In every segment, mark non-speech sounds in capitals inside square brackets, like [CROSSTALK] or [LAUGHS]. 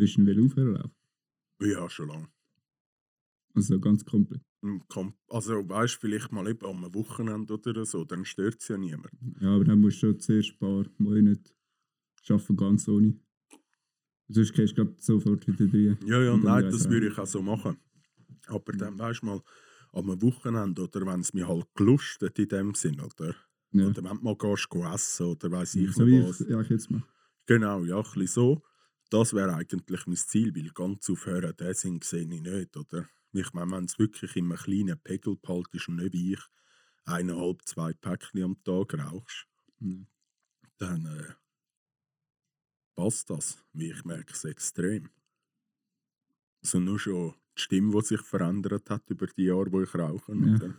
Willst du ihn aufhören laufen? Ja, schon lange. Also ganz komplett. Also weißt du, vielleicht mal eben am Wochenende oder so, dann stört es ja niemand. Ja, aber dann musst du schon zuerst ein paar Monate arbeiten, ganz ohne. Sonst gehst du sofort wieder rein. Ja, ja, nein, das würde ich auch so machen. Aber dann weißt du mal, am Wochenende oder wenn es mir halt gelustet in dem Sinn, oder? Ja. Oder wenn du mal gehst, essen oder weiß ich so wie was. Ich, ja, ich jetzt mal. Genau, ja, ein bisschen so. Das wäre eigentlich mein Ziel, weil ganz aufhören, den Sinn sehe ich nicht, oder? Ich meine, wenn es wirklich in einem kleinen Pegel behaltest und nicht wie ich eineinhalb, zwei Päckchen am Tag rauchst, mhm. dann äh, passt das. Wie ich merke es extrem. Also nur schon die Stimme, die sich verändert hat über die Jahre, wo ich rauche. Ja.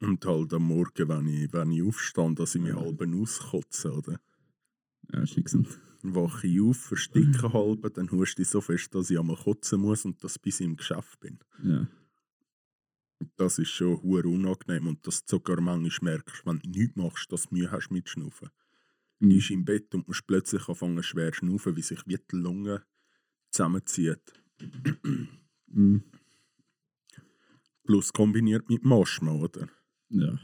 Und halt am Morgen, wenn ich, wenn ich aufstehe, dass ich mich halb auskotze, oder? Ja, wache ich auf, versticke [LAUGHS] halb, dann huste ich so fest, dass ich einmal kotzen muss und das bis ich im Geschäft bin. Ja. Das ist schon hure unangenehm und das sogar manchmal merkst, wenn du nichts machst, dass du Mühe hast mit Schnaufen. Mhm. Du bist im Bett und musst plötzlich anfangen schwer zu schnaufen, wie sich wie die Lunge zusammenzieht. [CLEARS THROAT] Mhm. Plus kombiniert mit Maschma, oder? Ja.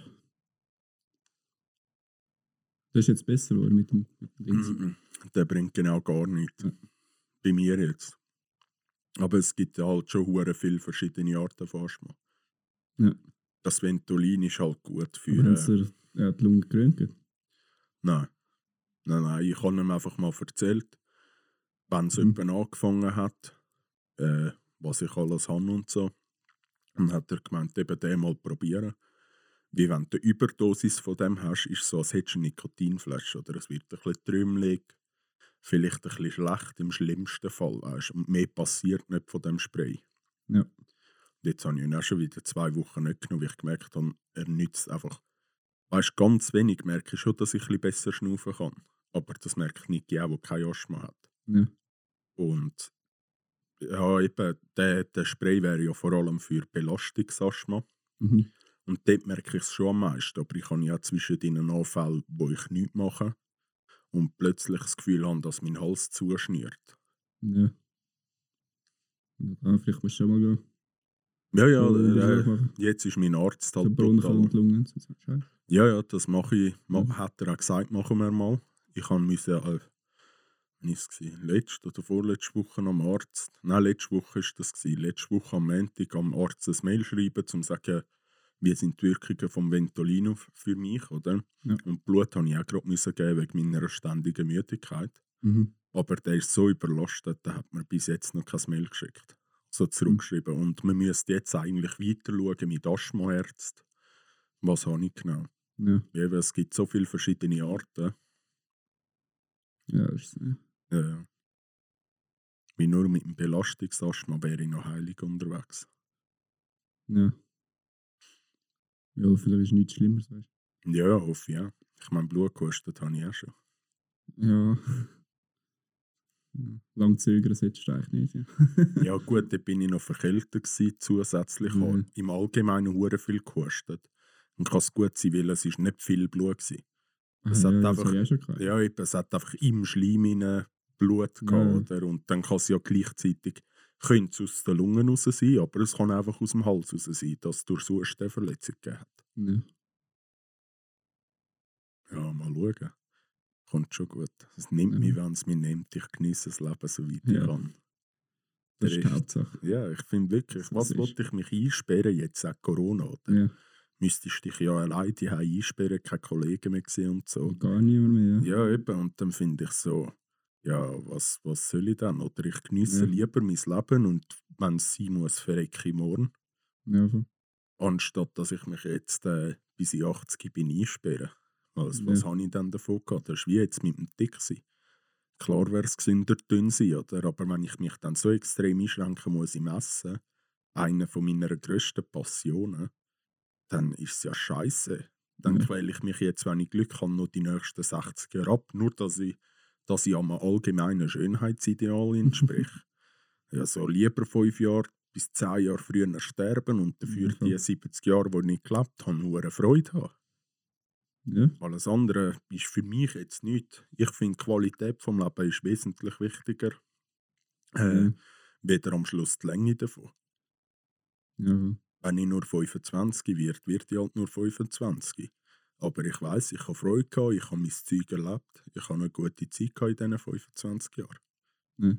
Das ist jetzt besser, oder? Mit dem, mit dem Ding der bringt genau gar nichts. Ja. Bei mir jetzt. Aber es gibt ja halt schon hure viele verschiedene Arten von Asthma. Ja. Das Ventolin ist halt gut für. Haben Sie äh, die Lunge geröntgt? Nein. Nein, nein. Ich habe ihm einfach mal erzählt, wenn es mhm. angefangen hat, äh, was ich alles habe und so. Und hat er gemeint, eben den mal probieren. Wie wenn du eine Überdosis von dem hast, ist es so, als hättest du eine Nikotinflasche. Oder es wird ein bisschen trümmelig vielleicht ein bisschen schlecht im schlimmsten Fall. Weißt? Und mehr passiert nicht von dem Spray. Ja. Und jetzt habe ich ihn auch schon wieder zwei Wochen nicht genommen, weil ich gemerkt habe, er nützt einfach. Weißt, ganz wenig merke ich schon, dass ich ein bisschen besser schnaufen kann. Aber das merke ich nicht der, der kein Asthma hat. Ja. Und ja, eben, der, der Spray wäre ja vor allem für Belastungsasthma. Mhm. Und dort merke ich es schon am meisten. Aber ich habe ja zwischen den Anfällen, wo ich nichts mache, und plötzlich das Gefühl haben, dass mein Hals zuschnürt. Ja. ja vielleicht musst du schon mal gehen. Ja, ja, äh, jetzt ist mein Arzt halt total... Lungen, ja, ja, das mache ich, ma, hat er auch gesagt, machen wir mal. Ich habe müssen, äh, ist es letzte oder vorletzte Woche am Arzt, nein, letzte Woche ist das gewesen, letzte Woche am Montag am Arzt ein Mail schreiben, um zu sagen, wie sind die Wirkungen vom Ventolin für mich, oder? Ja. Und Blut habe ich auch gerade müssen geben wegen meiner ständigen Müdigkeit. Mhm. Aber der ist so überlastet, da hat mir bis jetzt noch kein Mail geschickt. So zurückgeschrieben. Mhm. Und man müsste jetzt eigentlich weiter schauen mit Asthmaärzten. Was habe ich genau? Ja. Eben, es gibt so viele verschiedene Arten. Ja, ist so. Ja. Wie nur mit dem Belastungsasthma wäre ich noch heilig unterwegs. Ja. Ja, vielleicht ist nichts Schlimmeres, weißt du? Ja, ja, hoffe ja. Ich meine, Blut gekostet habe ich auch schon. Ja. Lang zögern solltest du eigentlich nicht. Ja, ja gut, da bin ich noch verkältet gewesen, zusätzlich mhm. im Allgemeinen hure viel gekostet. Und kann es gut sein, weil es ist nicht viel Blut war. Es, ah, hat ja, einfach, ja, es hat einfach im Schleim Blut gehabt, ja. und dann kann es ja gleichzeitig könnte es aus den Lungen raus sein, aber es kann einfach aus dem Hals raus sein, dass es durch sonst eine Verletzung gegeben hat. Ja. ja, mal schauen. Kommt schon gut. Es nimmt ja. mich, wenn es mich nimmt. Ich genieße das Leben so weit ja. ich kann. Das ist die Hauptsache. Ja, ich finde wirklich, was wollte ich mich einsperren, jetzt auch Corona? Oder? Ja. Müsstest dich ja alleine einsperren, keine Kollegen mehr sehen und so. Gar niemand mehr. Ja, eben. Und dann finde ich so, ja, was, was soll ich dann? Oder ich genieße ja. lieber mein Leben und wenn es sein muss, verrecke ich morgen. Ja, so. Anstatt dass ich mich jetzt äh, bis ich 80 bin einsperre. Also, was ja. habe ich dann davon gehabt? Das ist wie jetzt mit dem Dick sein. Klar wäre es gesünder dünn sein, oder? aber wenn ich mich dann so extrem einschränken muss im Essen, eine von meiner grössten Passionen, dann ist es ja scheiße. Dann ja. quäle ich mich jetzt, wenn ich Glück habe, noch die nächsten 60 Jahre ab, nur dass ich dass ich einem allgemeinen Schönheitsideal entspreche. [LAUGHS] ja, so lieber fünf Jahre bis zehn Jahre früher sterben und dafür mhm. die 70 Jahre, die ich nicht gelebt habe, nur eine Freude haben. Ja, Alles andere ist für mich jetzt nicht. Ich finde, die Qualität vom Leben ist wesentlich wichtiger. Äh, ja, weder am Schluss die Länge davon. ja, Wenn ich nur 25 wird, wird ich halt nur 25. Aber ich weiß, ich habe Freude gehabt, ich habe mein Zeug erlebt, ich habe eine gute Zeit gehabt in diesen 25 Jahren. Ja.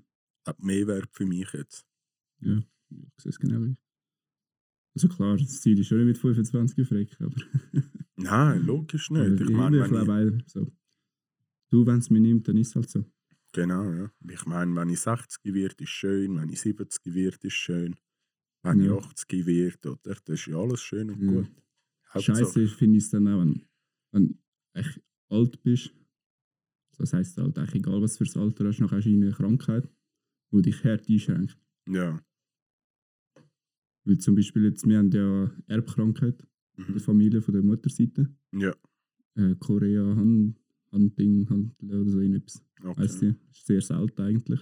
Hat mehr Wert für mich jetzt. ja. Ich sehe es genau wie. Also klar, das Ziel ist schon nicht mit 25 frecken, aber. [LAUGHS] Nein, logisch nicht. Ich meine, ich wenn glaube ich, auch so. Du, wenn es mir nimmt, dann ist es halt so. genau, ja. Ich meine, wenn ich 60 wird, ist schön, wenn ich 70 wird, ist schön. Wenn Ja. ich 80 wird, oder? Das ist ja alles schön und Ja. gut. Scheiße finde ich es dann auch, wenn, wenn du echt alt bist. Das heisst halt eigentlich egal, was für ein Alter hast, nachher hast du eine Krankheit, die dich hart einschränkt. Ja. Weil zum Beispiel jetzt, wir haben ja Erbkrankheit in der Mhm. Familie von der Mutterseite. Ja, Äh, Korea, Han, Handing, Handle oder so. Heisst okay. die. Ist sehr selten eigentlich.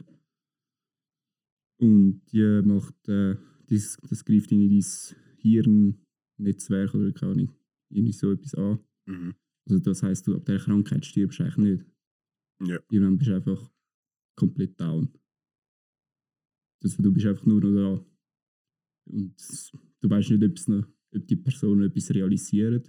Und die macht, äh, das, das greift in dein Hirnnetzwerk oder keine Ahnung, irgendwie so etwas an. Mhm. Also das heisst, du ab der Krankheit stirbst eigentlich nicht. Ja. Irgendwann bist du einfach komplett down. Also du bist einfach nur noch da. Und du weißt nicht, ob, noch, ob die Personen etwas realisieren.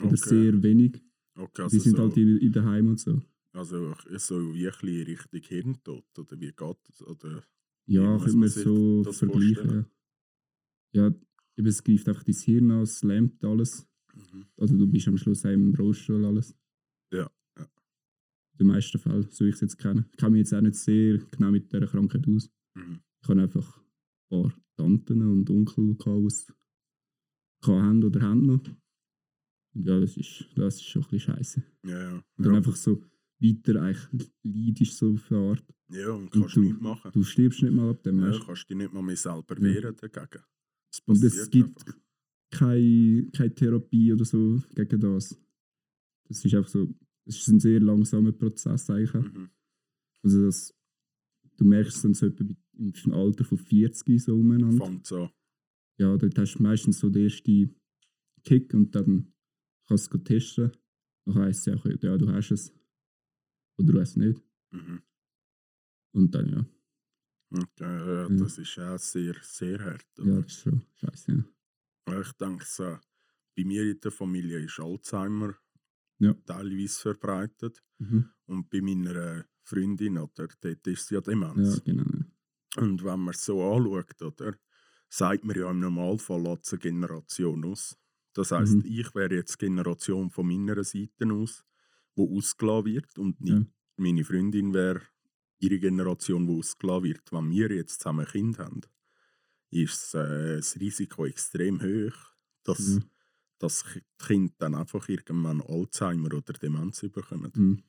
Oder Okay. sehr wenig. Okay, die also sind so, halt in, in daheim und so. also so wie ein bisschen Richtung Hirntod, oder wie geht das? Oder, Ja, könnte man so vergleichen. Ja, ja eben, es greift einfach dein Hirn an, es lähmt alles. Mhm. Also du bist am Schluss auch im Rollstuhl alles. Ja, ja. In den meisten Fällen, so ich es jetzt kenne. Ich kenne mich jetzt auch nicht sehr genau mit dieser Krankheit aus. Mhm. Ich habe einfach ein paar Tanten und Onkel, die haben oder haben noch. Und ja, das ist, das ist schon ein bisschen scheiße. Ja, ja. Und dann ja. einfach so weiter eigentlich leidest so auf eine Art. ja, und Und kannst du- nichts machen. Du stirbst nicht mal ab dem. Ja, kannst dich nicht mal mehr selber Ja. wehren dagegen. Es Und es gibt einfach. Keine, keine Therapie oder so gegen das. Das ist einfach so, es ist ein sehr langsamer Prozess eigentlich. Mhm. Also das, du merkst es dann so etwa im Alter von 40 so umeinander. Fängt so. Ja, dort hast du meistens so den ersten Kick und dann kannst du es testen. Dann heisst es ja, ja, du hast es. Oder du hast es nicht. Mhm. Und dann ja. Okay, ja, Ja. das ist auch sehr, sehr hart. Ja, Oder? das ist schon scheiße. Ja. Ich denke, so, bei mir in der Familie ist Alzheimer Ja. teilweise verbreitet. Mhm. Und bei meiner äh, Freundin, oder, dort ist sie ja ja, Demenz. genau. Ja. Und wenn man es so anschaut, oder, sagt man ja im Normalfall eine Generation aus. Das heisst, Mhm. ich wäre jetzt Generation von meiner Seite aus, wo ausgelassen wird und nicht Ja. meine Freundin wäre ihre Generation, die ausgelassen wird. Wenn wir jetzt zusammen ein Kind haben, ist äh, das Risiko extrem hoch, dass Ja. das Ki- Kind dann einfach irgendwann Alzheimer oder Demenz bekommt. Mhm.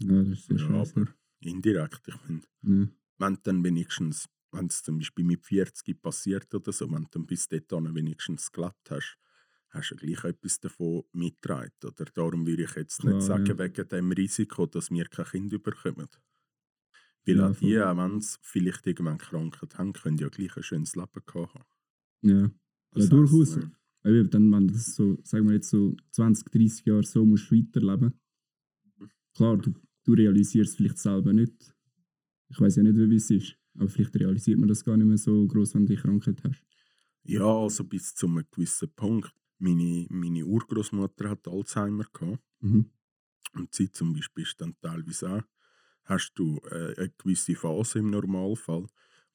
Ja, das ist Ja, scheiße. aber indirekt. Ich finde, Ja. wenn dann wenigstens, wenn es zum Beispiel mit 40 passiert oder so, wenn du dann bis dahin wenigstens gelebt hast, hast du ja gleich etwas davon mitgetragen. Oder darum würde ich jetzt Klar, nicht sagen, ja. wegen dem Risiko, dass wir kein Kind bekommen. Weil Ja, auch die, auch wenn sie vielleicht irgendwann Krankheit haben, können ja gleich ein schönes Leben gehabt haben. Ja. Das Ja, durchaus. heisst, äh, Weil dann, wenn du das so, sagen wir jetzt so 20, 30 Jahre so musst weiterleben, klar, du, du realisierst es vielleicht selber nicht. Ich weiß ja nicht, wie es ist, aber vielleicht realisiert man das gar nicht mehr so groß, wenn du die Krankheit hast. Ja, also bis zu einem gewissen Punkt. Meine, meine Urgroßmutter hat Alzheimer gehabt. Mhm. Und sie zum Beispiel ist dann teilweise auch, hast du äh, eine gewisse Phase im Normalfall,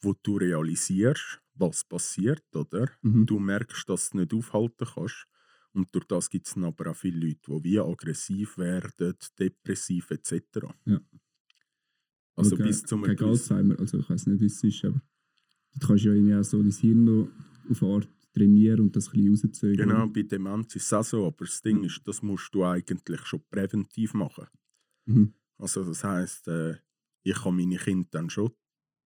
wo du realisierst, was passiert, oder? Mhm. Du merkst, dass du es nicht aufhalten kannst. Und durch das gibt es dann aber auch viele Leute, die wie aggressiv werden, depressiv etc. Ja. Also Aber bis zum gegen Alzheimer, also ich weiß nicht, wie es ist, aber du kannst ja irgendwie auch so dein Hirn noch auf eine Art trainieren und das ein bisschen rauszögern. Genau, bei Demenz ist es auch so, aber das Ding ist, das musst du eigentlich schon präventiv machen. Mhm. Also das heisst, äh, ich kann meine Kinder dann schon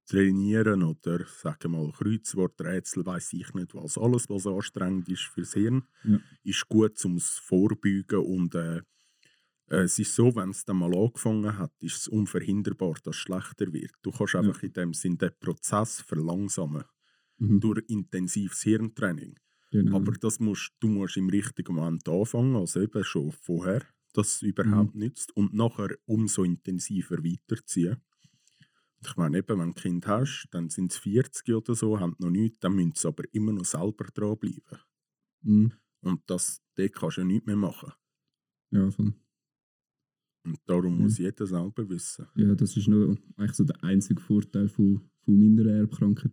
trainieren oder sagen wir mal Kreuzworträtsel, weiß ich nicht was. Alles, was anstrengend ist fürs Hirn, Ja. ist gut zum Vorbeugen und äh, äh, es ist so, wenn es dann mal angefangen hat, ist es unverhinderbar, dass es schlechter wird. Du kannst einfach in dem Sinn den Prozess verlangsamen Mhm. durch intensives Hirntraining. Genau. Aber das musst, du musst im richtigen Moment anfangen, also eben schon vorher, dass es überhaupt Mhm. nützt und nachher umso intensiver weiterziehen. Ich meine, eben, wenn du ein Kind hast, dann sind es 40 oder so, haben noch nichts, dann müssen sie aber immer noch selber dranbleiben. Mhm. Und das, dort kannst du ja nichts mehr machen. Ja, voll. Und darum Mhm. muss jeder selber wissen. Ja, das ist nur eigentlich so der einzige Vorteil von, von meiner Erbkrankheit.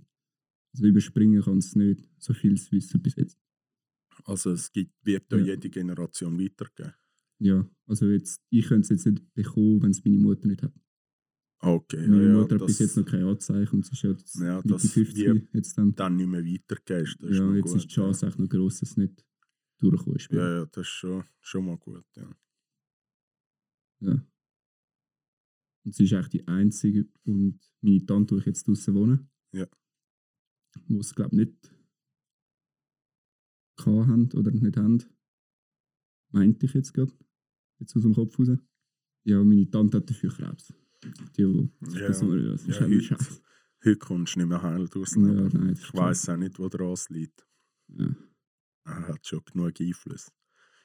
Also überspringen kann es nicht, so viel zu wissen bis jetzt. Also es gibt, wird da Ja. jede Generation weitergeben. Ja, also jetzt, ich könnte es jetzt nicht bekommen, wenn es meine Mutter nicht hat. Okay, ja, Meine ja, Mutter hat bis jetzt noch kein Anzeichen und sie ist ja jetzt Ja, das 50 wird jetzt dann. dann nicht mehr weitergehst. Das ist Ja, noch jetzt gut, ist die Chance echt noch gross, dass es nicht durchgekommen ist. Ja, ja, das ist schon, schon mal gut. Ja. Ja. Und sie ist eigentlich die einzige und meine Tante, die ich jetzt draußen wohne, Ja. wo es glaube ich nicht haben oder nicht haben, meinte ich jetzt gerade, jetzt aus dem Kopf raus. Ja, meine Tante hat dafür Krebs. Die, wo, Ja, das, das ist ja, ja, heute, Scheiß. heute kommst du nicht mehr heil durchs Ja, nein, ich weiß auch nicht, wo das liegt. Ja. Er hat schon genug Einfluss.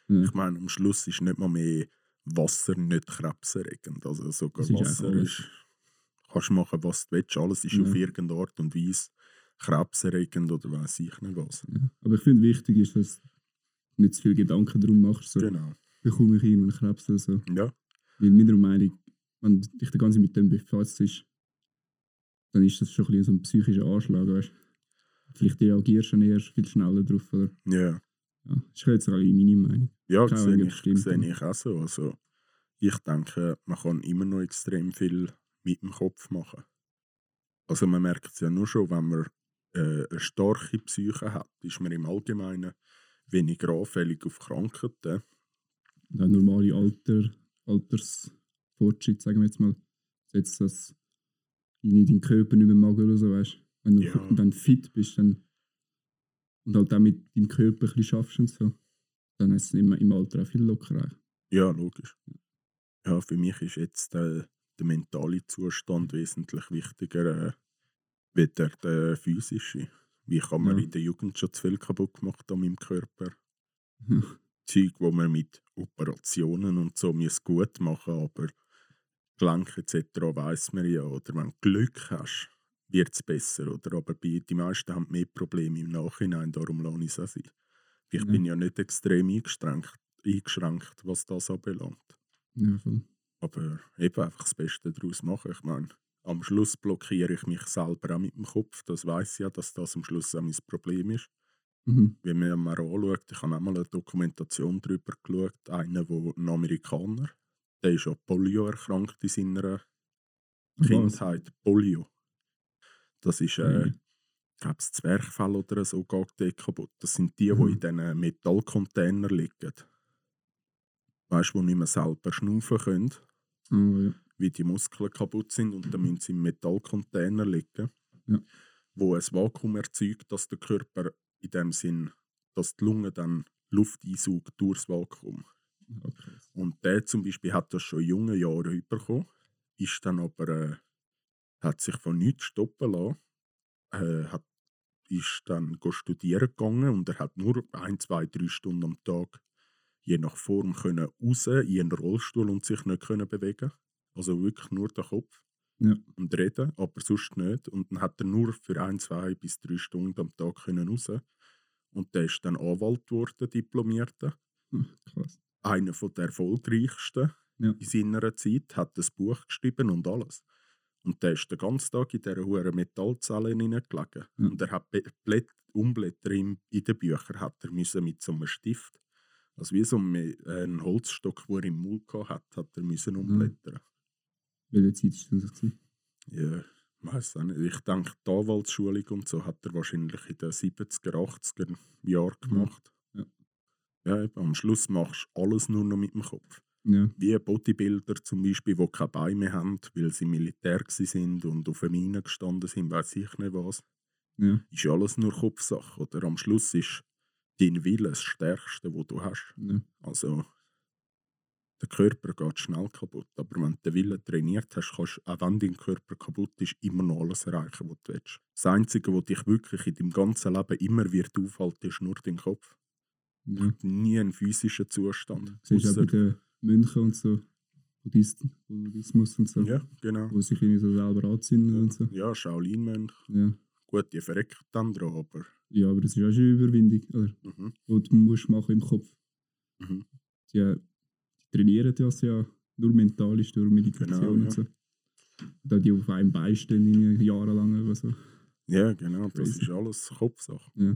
Ja. Ich meine, am Schluss ist nicht mal mehr Wasser nicht krebserregend. Also sogar ist Wasser ist, kannst machen, was du willst. Alles ist Ja. auf irgendeine Art und Weise krebserregend oder weiß ich nicht was. Ja. Aber ich finde, wichtig ist, dass du nicht zu viel Gedanken darum machst, so, Genau. Bekomme ich irgendwann Krebs oder so. Ja, Weil meiner Meinung, wenn dich der ganze mit dem befasst ist, dann ist das schon ein bisschen so ein psychischer Anschlag, weißt Vielleicht reagierst du dann erst viel schneller drauf, oder? ja. Ja, das ist jetzt alle meine Meinung. Ja, Keine sehe ich, sehe ich auch so. Also, ich denke, man kann immer noch extrem viel mit dem Kopf machen. Also man merkt es ja nur schon, wenn man äh, eine starke Psyche hat, ist man im Allgemeinen weniger anfällig auf Krankheiten. Und auch normale Alter, Altersfortschritt, sagen wir jetzt mal. Jetzt, dass in deinen Körper nicht mehr mag oder so, weißt Wenn du Ja. dann fit bist dann, und halt auch mit deinem Körper ein bisschen schaffst und so, dann ist es im, im Alter auch viel lockerer. Ja, logisch. Ja, für mich ist jetzt äh, der mentale Zustand wesentlich wichtiger äh, wie der, der physische. Wie kann man Ja. in der Jugend schon zu viel kaputt gemacht an meinem Körper? Zeug, wo man mit Operationen und so muss gut machen aber Gelenke etc. weiß man ja. Oder wenn du Glück hast, wird es besser. Oder? Aber die meisten haben mehr Probleme im Nachhinein, darum lasse ich es auch sein. Ich Ja. bin ja nicht extrem eingeschränkt, eingeschränkt, was das anbelangt. Ja, voll. Aber eben einfach das Beste daraus machen. Ich meine, am Schluss blockiere ich mich selber auch mit dem Kopf. Das weiß ich ja, dass das am Schluss auch mein Problem ist. Mhm. Wenn man mal anschaut, ich habe auch mal eine Dokumentation darüber geschaut, einer, wo ein Amerikaner, der ist an Polio erkrankt in seiner? Kindheit. Polio. Das ist, äh, Mhm. ich glaube, das Zwerchfell oder so geht kaputt. Das sind die, die Mhm. in diesen Metallcontainern liegen. Weißt du, die nicht mehr selber schnaufen können, ja. wie die Muskeln kaputt sind und dann müssen sie im Metallcontainer liegen, Ja. wo ein Vakuum erzeugt, dass der Körper in dem Sinn, dass die Lunge dann Luft einsaugt durchs Vakuum. Okay. Und der zum Beispiel hat das schon in jungen Jahren bekommen, ist dann aber, äh, hat sich von nichts stoppen lassen, äh, hat, ist dann studieren gegangen und er hat nur ein, zwei, drei Stunden am Tag je nach Form können raus in einen Rollstuhl und sich nicht können bewegen. Also wirklich nur der Kopf Ja. und reden, aber sonst nicht. Und dann hat er nur für ein, zwei bis drei Stunden am Tag können raus. Und der ist dann Anwalt geworden, diplomierter Ah, krass. einer von der erfolgreichsten Ja. in seiner Zeit, hat das Buch geschrieben und alles. Und der ist den ganzen Tag in dieser hohen Metallzelle hineingelegen. Ja. Und er hat Be- Blät Umblätter in, in den Büchern hat er müssen mit so einem Stift, also wie so ein, ein Holzstock, den er im Mund gehabt hat, hat er müssen umblättern. Welche Zeit war das? gewesen? Ja, weiß auch nicht. Ich denke, die Anwaltsschulung und so hat er wahrscheinlich in den 70er, 80er Jahren gemacht. Ja. Ja, eben, am Schluss machst du alles nur noch mit dem Kopf. Ja. wie Bodybuilder zum Beispiel, die keine Beine mehr haben, weil sie Militär sind und auf der Mine gestanden sind, weiß ich nicht was. Ja. Ist alles nur Kopfsache. Oder am Schluss ist dein Wille das Stärkste, wo du hast. Ja. Also, der Körper geht schnell kaputt. Aber wenn du den Willen trainiert hast, kannst du, auch wenn dein Körper kaputt ist, immer noch alles erreichen, was du willst. Das Einzige, was dich wirklich in deinem ganzen Leben immer wird aufhalten, ist nur dein Kopf. Ja. Nie ein physischer Zustand. Siehst du auch bei den Mönchen und so, Buddhisten, Buddhismus und so, ja, genau. wo sich irgendwie so selber anzünden und so. Ja, Shaolin-Mönch. Ja. Gut, die verrecken dann dran, aber... ja, aber das ist auch schon eine Überwindung, oder? Mhm. Die du musst machen im Kopf. Mhm. Die trainieren das ja nur mental ist durch Meditation Genau, und ja. so. Da die auf einem Bein stehen, jahrelang oder so. Ja, genau. Das ist alles Kopfsache. Ja.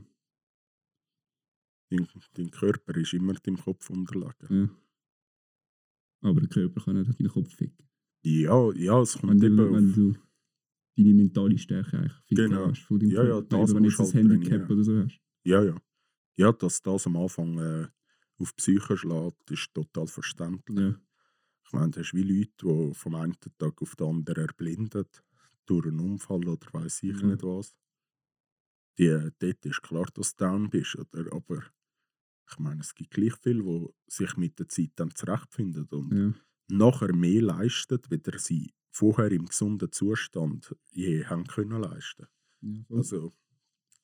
Dein, dein Körper ist immer dem Kopf unterlegen. Ja. Aber der Körper kann nicht deinen Kopf ficken. Ja, ja, es Wenn kommt du, eben wenn du deine mentale Stärke eigentlich ficken Genau. hast von deinem Ja, ja, Körper. das Eben, wenn du jetzt du ein halt Handicap trainieren. oder so hast. Ja, ja. Ja, dass das am Anfang äh, auf die Psyche schlägt, ist total verständlich. Ich meine, du hast wie Leute, die vom einen Tag auf den anderen erblindet, durch einen Unfall oder weiß ich Ja. nicht was. Die, dort ist klar, dass du down bist, oder? aber ich meine, es gibt gleich viele, die sich mit der Zeit dann zurechtfinden und Ja. nachher mehr leisten, weder sie vorher im gesunden Zustand je haben können leisten. Ja. Also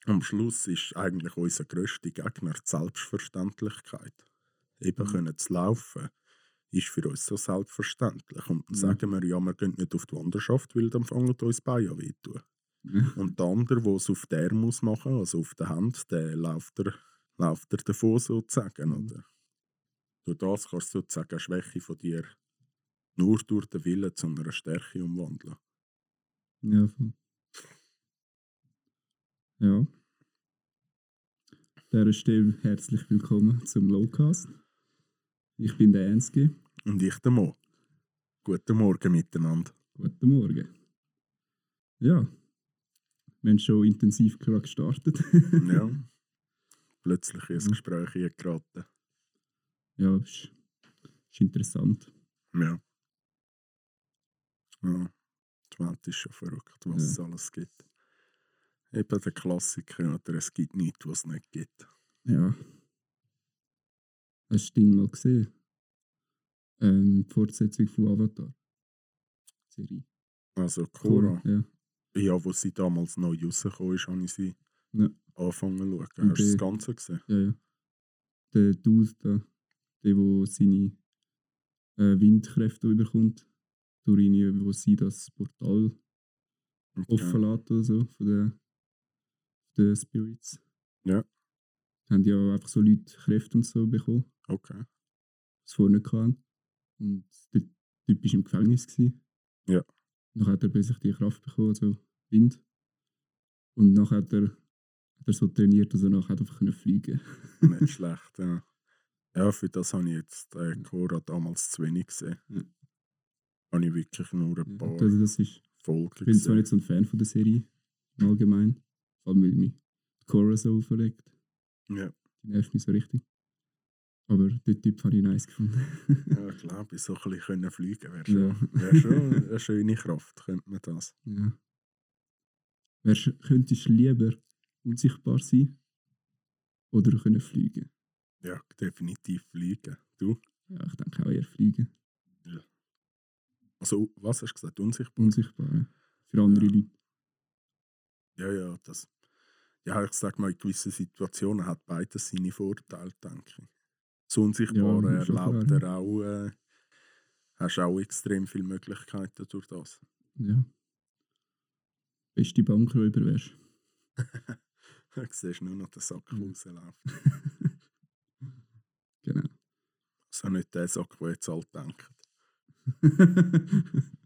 am Schluss ist eigentlich unser grösster Gegner die Selbstverständlichkeit. Eben Mhm. können zu laufen ist für uns so selbstverständlich. Und dann Ja. sagen wir, ja, wir gehen nicht auf die Wanderschaft, weil dann fangen uns Beine an wehtun. ja. Und der andere, der es auf der muss machen, also auf der Hand, der läuft er, läuft er davon sozusagen. Mhm. Oder? Durch das kannst du sozusagen eine Schwäche von dir nur durch den Willen zu einer Stärke umwandeln. Ja. Ja. An dieser Stelle herzlich willkommen zum Lowcast. Ich bin der Ensky. Und ich der Mo. Guten Morgen miteinander. Guten Morgen. Ja, wir haben schon intensiv gerade gestartet. [LAUGHS] Ja. Plötzlich ins Ja. Gespräch hier geraten. ja, ist, ist interessant. Ja. ja. Die Welt ist schon verrückt, was Ja. es alles gibt. Eben der Klassiker, oder es gibt nichts, was es nicht gibt. Ja. Hast du Ding mal gesehen? Ähm, die Fortsetzung von Avatar. Serie. Also Cora, Ja. ja, wo sie damals neu rausgekommen ist, habe ich sie Ja. angefangen zu schauen. Und Hast du das Ganze gesehen? Ja, ja. Der Dude da, der, wo seine äh, Windkräfte überkommt, durch ihn, wo sie das Portal Okay. offen lässt oder so, von den, den Spirits. Ja. Haben ja einfach so Leute Kräfte und so bekommen, okay. was vorher nicht hatten. Und der Typ war im Gefängnis. Gewesen. Ja. Nachher hat er plötzlich die Kraft bekommen, also Wind. Und nachher hat er, hat er so trainiert, dass er nachher einfach fliegen Nicht [LAUGHS] schlecht, ja. Ja, für das habe ich jetzt äh, Cora damals zu wenig gesehen. Ja. Habe ich wirklich nur ein Ja, paar also das ist Folgen Ich bin zwar nicht so ein Fan von der Serie, im Allgemeinen. Vor allem, weil mich Cora so aufregt. Ja, Die nervt mich so richtig. Aber den Typ habe ich nice gefunden. ja [LAUGHS] glaube ich, so ein bisschen können fliegen wäre schon, Ja. wär schon eine schöne Kraft, könnte man das. ja. Wärst, könntest du lieber unsichtbar sein oder können fliegen? Ja, definitiv fliegen. Du? Ja, ich denke auch eher fliegen. Also, was hast du gesagt? Unsichtbar? Unsichtbar, ja. Für andere Ja. Leute. Ja, ja, das. Ja, ich sag mal, in gewissen Situationen hat beides seine Vorteile, denke ich. Das Unsichtbare Ja, erlaubt er auch, äh, hast auch extrem viele Möglichkeiten durch das. Ja. Beste Bankräuber wärst. [LAUGHS] Du siehst nur noch den Sack, der rausläuft. [LAUGHS] genau. Also nicht der Sack, der jetzt alt denkt. [LAUGHS]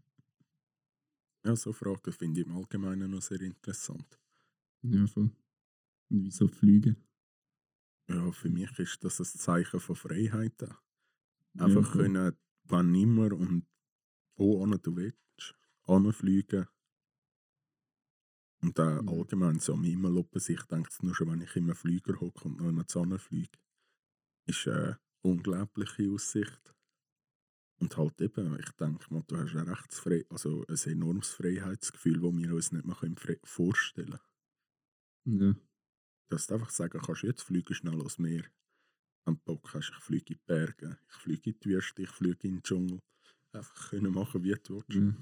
Ja, so Fragen finde ich im Allgemeinen noch sehr interessant. ja, voll. Und wieso fliegen? Ja, für mich ist das ein Zeichen von Freiheit. auch. Ja, Einfach voll. können, wann immer und wo an du willst, anfliegen. Und auch Mhm. allgemein so am Himmel oben sich denkt nur schon, wenn ich einem Flüger hocke und noch in Zahn fliege, ist eine unglaubliche Aussicht. Und halt eben, ich denke mal, du hast ein rechtsfrei, also ein enormes Freiheitsgefühl, das wir uns nicht mehr vorstellen können. Ja. Dass du einfach sagen kannst, jetzt fliege schnell aus Meer. wenn du Bock hast, ich fliege in die Berge, ich fliege in die Wüste, ich fliege in den Dschungel. Einfach können machen, wie du willst. Ja.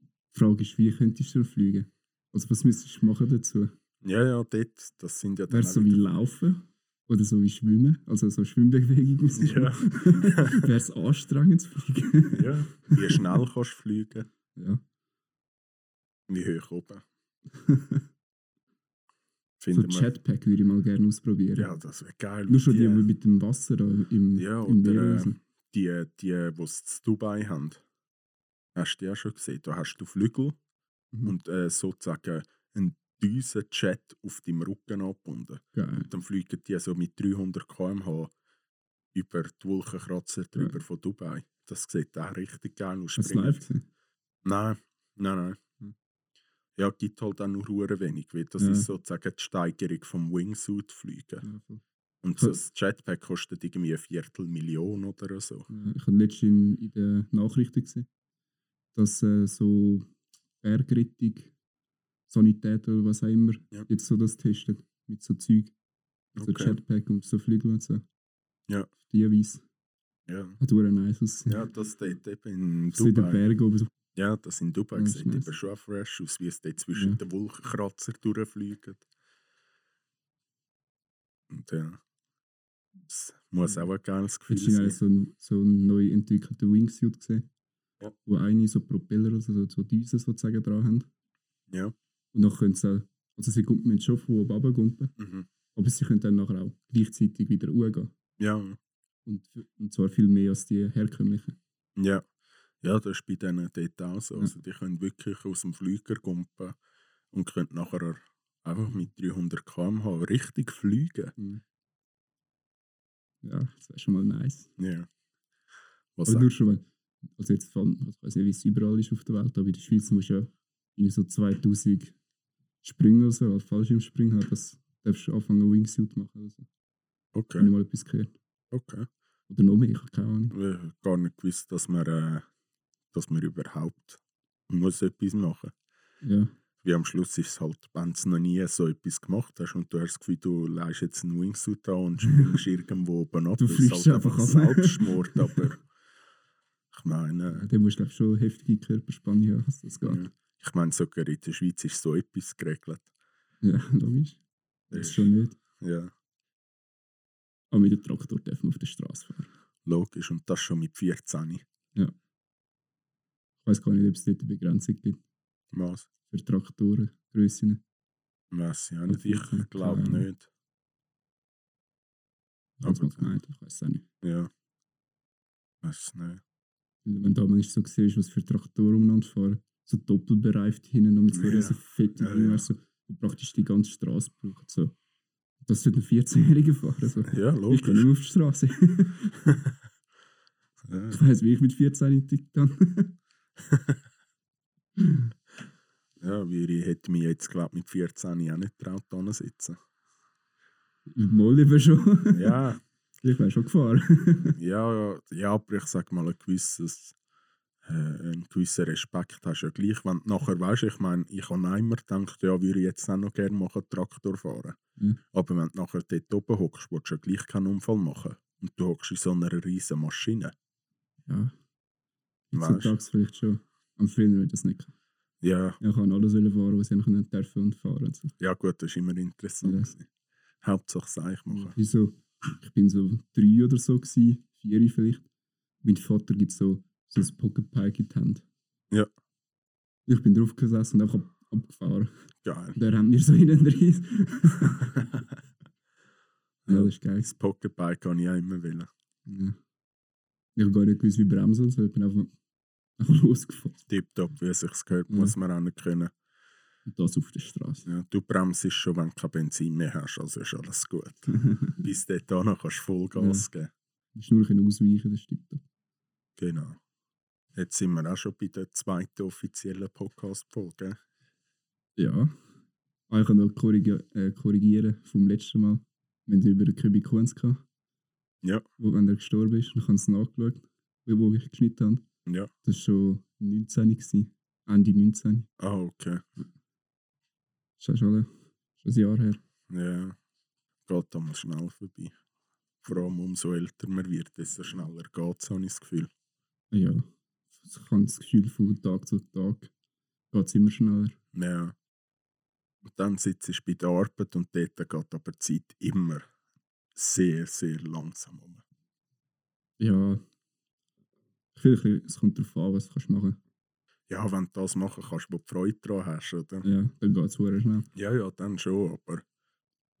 Die Frage ist, wie könntest du fliegen? Also was müsstest du machen dazu? Ja, ja, dort, das sind ja Wäre dann so wie Laufen? Oder so wie Schwimmen? Also so Schwimmbewegung Ja. [LAUGHS] Wäre es anstrengend zu fliegen? ja. Wie schnell kannst du fliegen, ja. wie hoch oben. [LAUGHS] So Finden wir. Jetpack würde ich mal gerne ausprobieren. Ja, das wäre geil. Nur schon die, die, die mit dem Wasser im, Ja, im oder, äh, die, die, die es zu Dubai haben. Hast du auch schon gesehen? Da hast du Flügel Mhm. und äh, sozusagen einen Düsenjet auf deinem Rücken angebunden. Geil. Und dann fliegen die so mit 300 km/h über die Wolkenkratzer drüber von Dubai. Das sieht auch richtig geil aus. Hast du live gesehen? Nein, nein, nein. Hm. Ja, gibt halt auch nur hure wenig, weil das Ja. ist sozusagen die Steigerung vom Wingsuit-Fliegen. Ja, voll. Und so das Jetpack kostet irgendwie eine Viertelmillion oder so. Ja, Ich habe letztens in, in den Nachrichten gesehen, dass äh, so Bergrettung, Sanität oder was auch immer, Ja. jetzt so das testet. Mit so Zeug. So Okay. Jetpack und so Flügel und so. Ja. Auf die Weise. Ja, Hat nice ausgesehen. ja das dort eben in So in den Dubai. Bergen oben so. Ja, das in Dubai das sieht ist eben schon fresh aus, wie es dort zwischen Ja. den Wolkenkratzer durchfliegen. Und ja, das muss auch ein geiles Gefühl habe sein. ich so einen, so einen neu entwickelten Wingsuit gesehen. Ja. Wo eine so Propeller, also so, so Düsen sozusagen dran haben. Ja. Und dann können sie auch, also sie müssen schon von oben runtergumpen, Mhm. aber sie können dann nachher auch gleichzeitig wieder hochgehen. Ja, Und, und zwar viel mehr als die herkömmlichen. ja. Ja, das ist bei denen dort auch so. Also die können wirklich aus dem Flüger gumpen und können nachher einfach mit 300 km/h richtig fliegen. Mhm. Ja, das wäre schon mal nice. Ja. Was Also auch- nur schon, wenn, also jetzt also ich weiß nicht, wie es überall ist auf der Welt, aber in der Schweiz musst du ja irgendwie so 2000 Sprünge oder so, als Fallschirmspringen haben, das darfst du anfangen Wingsuit machen. Oder so. okay, Habe ich mal etwas gehört. okay. Oder noch mehr, ich habe keine Ahnung. Ich habe gar nicht gewusst, dass man, äh, dass man überhaupt muss etwas machen Ja, Wie am Schluss ist es halt, wenn du noch nie so etwas gemacht hast und du hast das Gefühl, du leist jetzt einen Wingsuit an und springst [LAUGHS] irgendwo oben ab. Du ist fliegst halt einfach ab. Selbstmord, [LAUGHS] aber ich meine, musst du glaub ich, schon heftige Körperspannung haben, dass das geht. ja. ich meine sogar in der Schweiz ist so etwas geregelt. Ja, [LAUGHS] logisch. Das schon nicht. Ja, Aber mit dem Traktor darf man auf der Straße fahren. logisch. Und das schon mit 14. Ich weiß gar nicht, ob es dort eine Begrenzung gibt Was? für Traktoren, Grössen. Ich auch Ab nicht. Ich 14, glaube nicht. Ich Aber- gemeint, ich weiß es auch nicht. Ja. Weiß es nicht. Wenn du da manchmal so siehst, was für Traktoren umeinander fahren, so doppelbereift hinten und mit so Ja. riesen fetten Ja, ja. du, die praktisch die ganze Straße brauchen. So. Das sollte ein 14-Jähriger fahren. So. Ja, Ich logisch. gehe nicht mehr auf die Straße. ja. [LAUGHS] [LAUGHS] ich weiß, wie ich mit 14 tickt dann. Ja, ich hätte mich jetzt, glaube mit 14 auch nicht traut, da sitzen. Mal lieber schon. Ja, [LAUGHS] ich wäre schon gefahren. [LAUGHS] ja, ja, aber ich sage mal, ein gewisses, äh, einen gewissen Respekt hast du ja gleich, wenn du nachher weißt, ich meine, ich habe immer gedacht, ja, würde ich jetzt auch noch gerne machen, Traktor fahren. Ja. Aber wenn du nachher dort oben hockst, willst du ja gleich keinen Unfall machen. Und du hockst in so einer riesen Maschine. ja. Heutzutage vielleicht schon. Am früher ich das nicht. Ja, ich kann alles wollen fahren, was ich noch nicht dürfen und fahren. und So. ja gut, das ist immer interessant. Ja. Hauptsache Seich machen. Wieso? Ich bin so drei oder so, gewesen, vier vielleicht. Mein Vater gibt so, so ein Pocket Pike in die Hand. Ja. Ich bin drauf gesessen und einfach ab, abgefahren. Geil. Und er hat mir so hinten rein. [LAUGHS] ja, das ist geil. Das Pocketbike kann ich auch immer wählen. Ja. Ich habe gar nicht gewusst, wie bremsen so. Ich bin einfach [LAUGHS] losgefahren. Tipptopp, wie es sich gehört, Ja. muss man auch können. Und das auf der Straße. Ja, du bremst schon, wenn du kein Benzin mehr hast, also ist alles gut. [LAUGHS] Bis dahin kannst du Vollgas geben. Du musst nur können ausweichen, das stimmt. Genau. Jetzt sind wir auch schon bei der zweiten offiziellen Podcast-Folge. Ja. Ah, ich kann noch korrigi äh, korrigieren vom letzten Mal. Wir haben über den Kübi Kunz gehabt. Ja. Wo, wenn er gestorben ist, dann habe ich es nachgeschaut, wo ich geschnitten habe. Ja. Das war schon 19 gewesen. Ende 19. Ah, okay. Das ist schon, schon ein Jahr her. Ja. geht damals schnell vorbei. Vor allem umso älter man wird, desto schneller geht es, habe ich das Gefühl. Ja, ich habe das Gefühl, von Tag zu Tag geht es immer schneller. Ja. Und dann sitze ich bei der Arbeit und dort geht aber die Zeit immer sehr, sehr langsam um. Ja, finde, es kommt darauf an, was du machen kannst. Ja, wenn du das machen kannst, wo du Freude daran hast, oder? Ja, dann geht es schnell. Ja, ja, dann schon, aber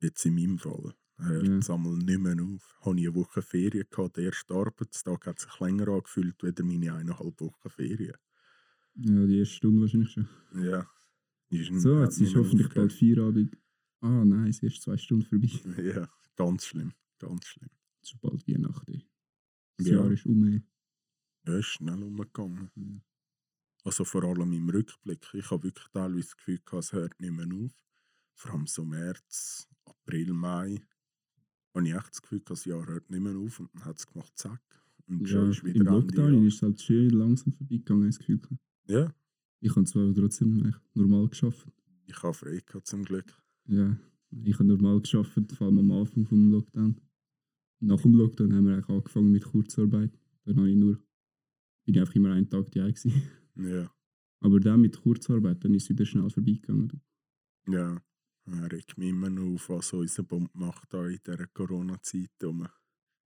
jetzt in meinem Fall hört Ja. es einmal nicht mehr auf. Habe ich eine Woche Ferien gehabt, der erste Arbeitstag hat sich länger angefühlt, als meine eineinhalb Wochen Ferien. Ja, die erste Stunde wahrscheinlich schon. Ja. Ist So, jetzt ist hoffentlich bald. Feierabend. Ah nein, es ist zwei Stunden vorbei. Ja, ganz schlimm, ganz schlimm. Es ist bald Weihnachten. Das Ja. Jahr ist um. Ja, ist schnell umgegangen. Ja. Also vor allem im Rückblick. Ich habe wirklich teilweise das Gefühl, es hört nicht mehr auf. Vor allem so März, April, Mai. Habe ich echt das Gefühl, das Jahr hört nicht mehr auf. Und dann hat es gemacht, zack. Und Ja, schon ist Im wieder Ende Lockdown ist es halt schön langsam vorbeigegangen, das Gefühl. Ja, Ich habe zwar trotzdem normal geschafft. ich habe frei gehabt, zum Glück. Ja, ich habe normal geschafft, vor allem am Anfang vom Lockdown. Nach dem Lockdown haben wir eigentlich angefangen mit Kurzarbeit. Dann habe ich nur, bin ich einfach immer einen Tag die gewesen. Ja, Aber dann mit Kurzarbeit, dann ist es wieder schnell vorbeigegangen. ja. Er regt mich immer noch auf, was unser Bund macht da in dieser Corona-Zeit.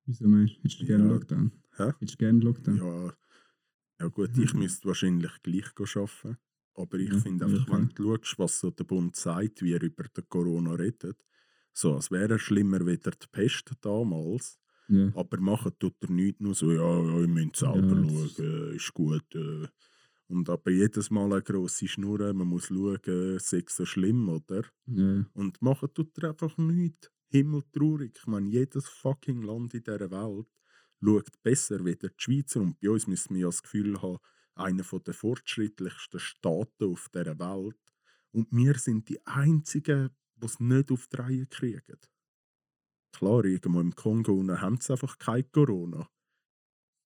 Wieso meinst du? Hättest du gerne Ja. Lockdown? Hä? Hättest du gerne Lockdown? Ja, ja gut, ich müsste wahrscheinlich gleich arbeiten. Aber ich Ja, finde einfach, okay. wenn du schaust, was so der Bund sagt, wie er über den Corona redet, so als wäre er schlimmer wie der die Pest damals. Ja. Aber machen tut er nichts, nur so, ja, ja, ich müsst selber Ja, schauen, ist gut. Äh. Und aber jedes Mal eine grosse Schnur, man muss schauen, ist es so schlimm, oder? ja. Und machen tut er einfach nichts. Himmeltraurig. Ich meine, jedes fucking Land in dieser Welt schaut besser wie die Schweizer. Und bei uns müssen wir ja das Gefühl haben, einer der fortschrittlichsten Staaten auf dieser Welt. Und wir sind die Einzigen, die es nicht auf die Reihe kriegen. Klar, irgendwo im Kongo haben sie einfach kein Corona.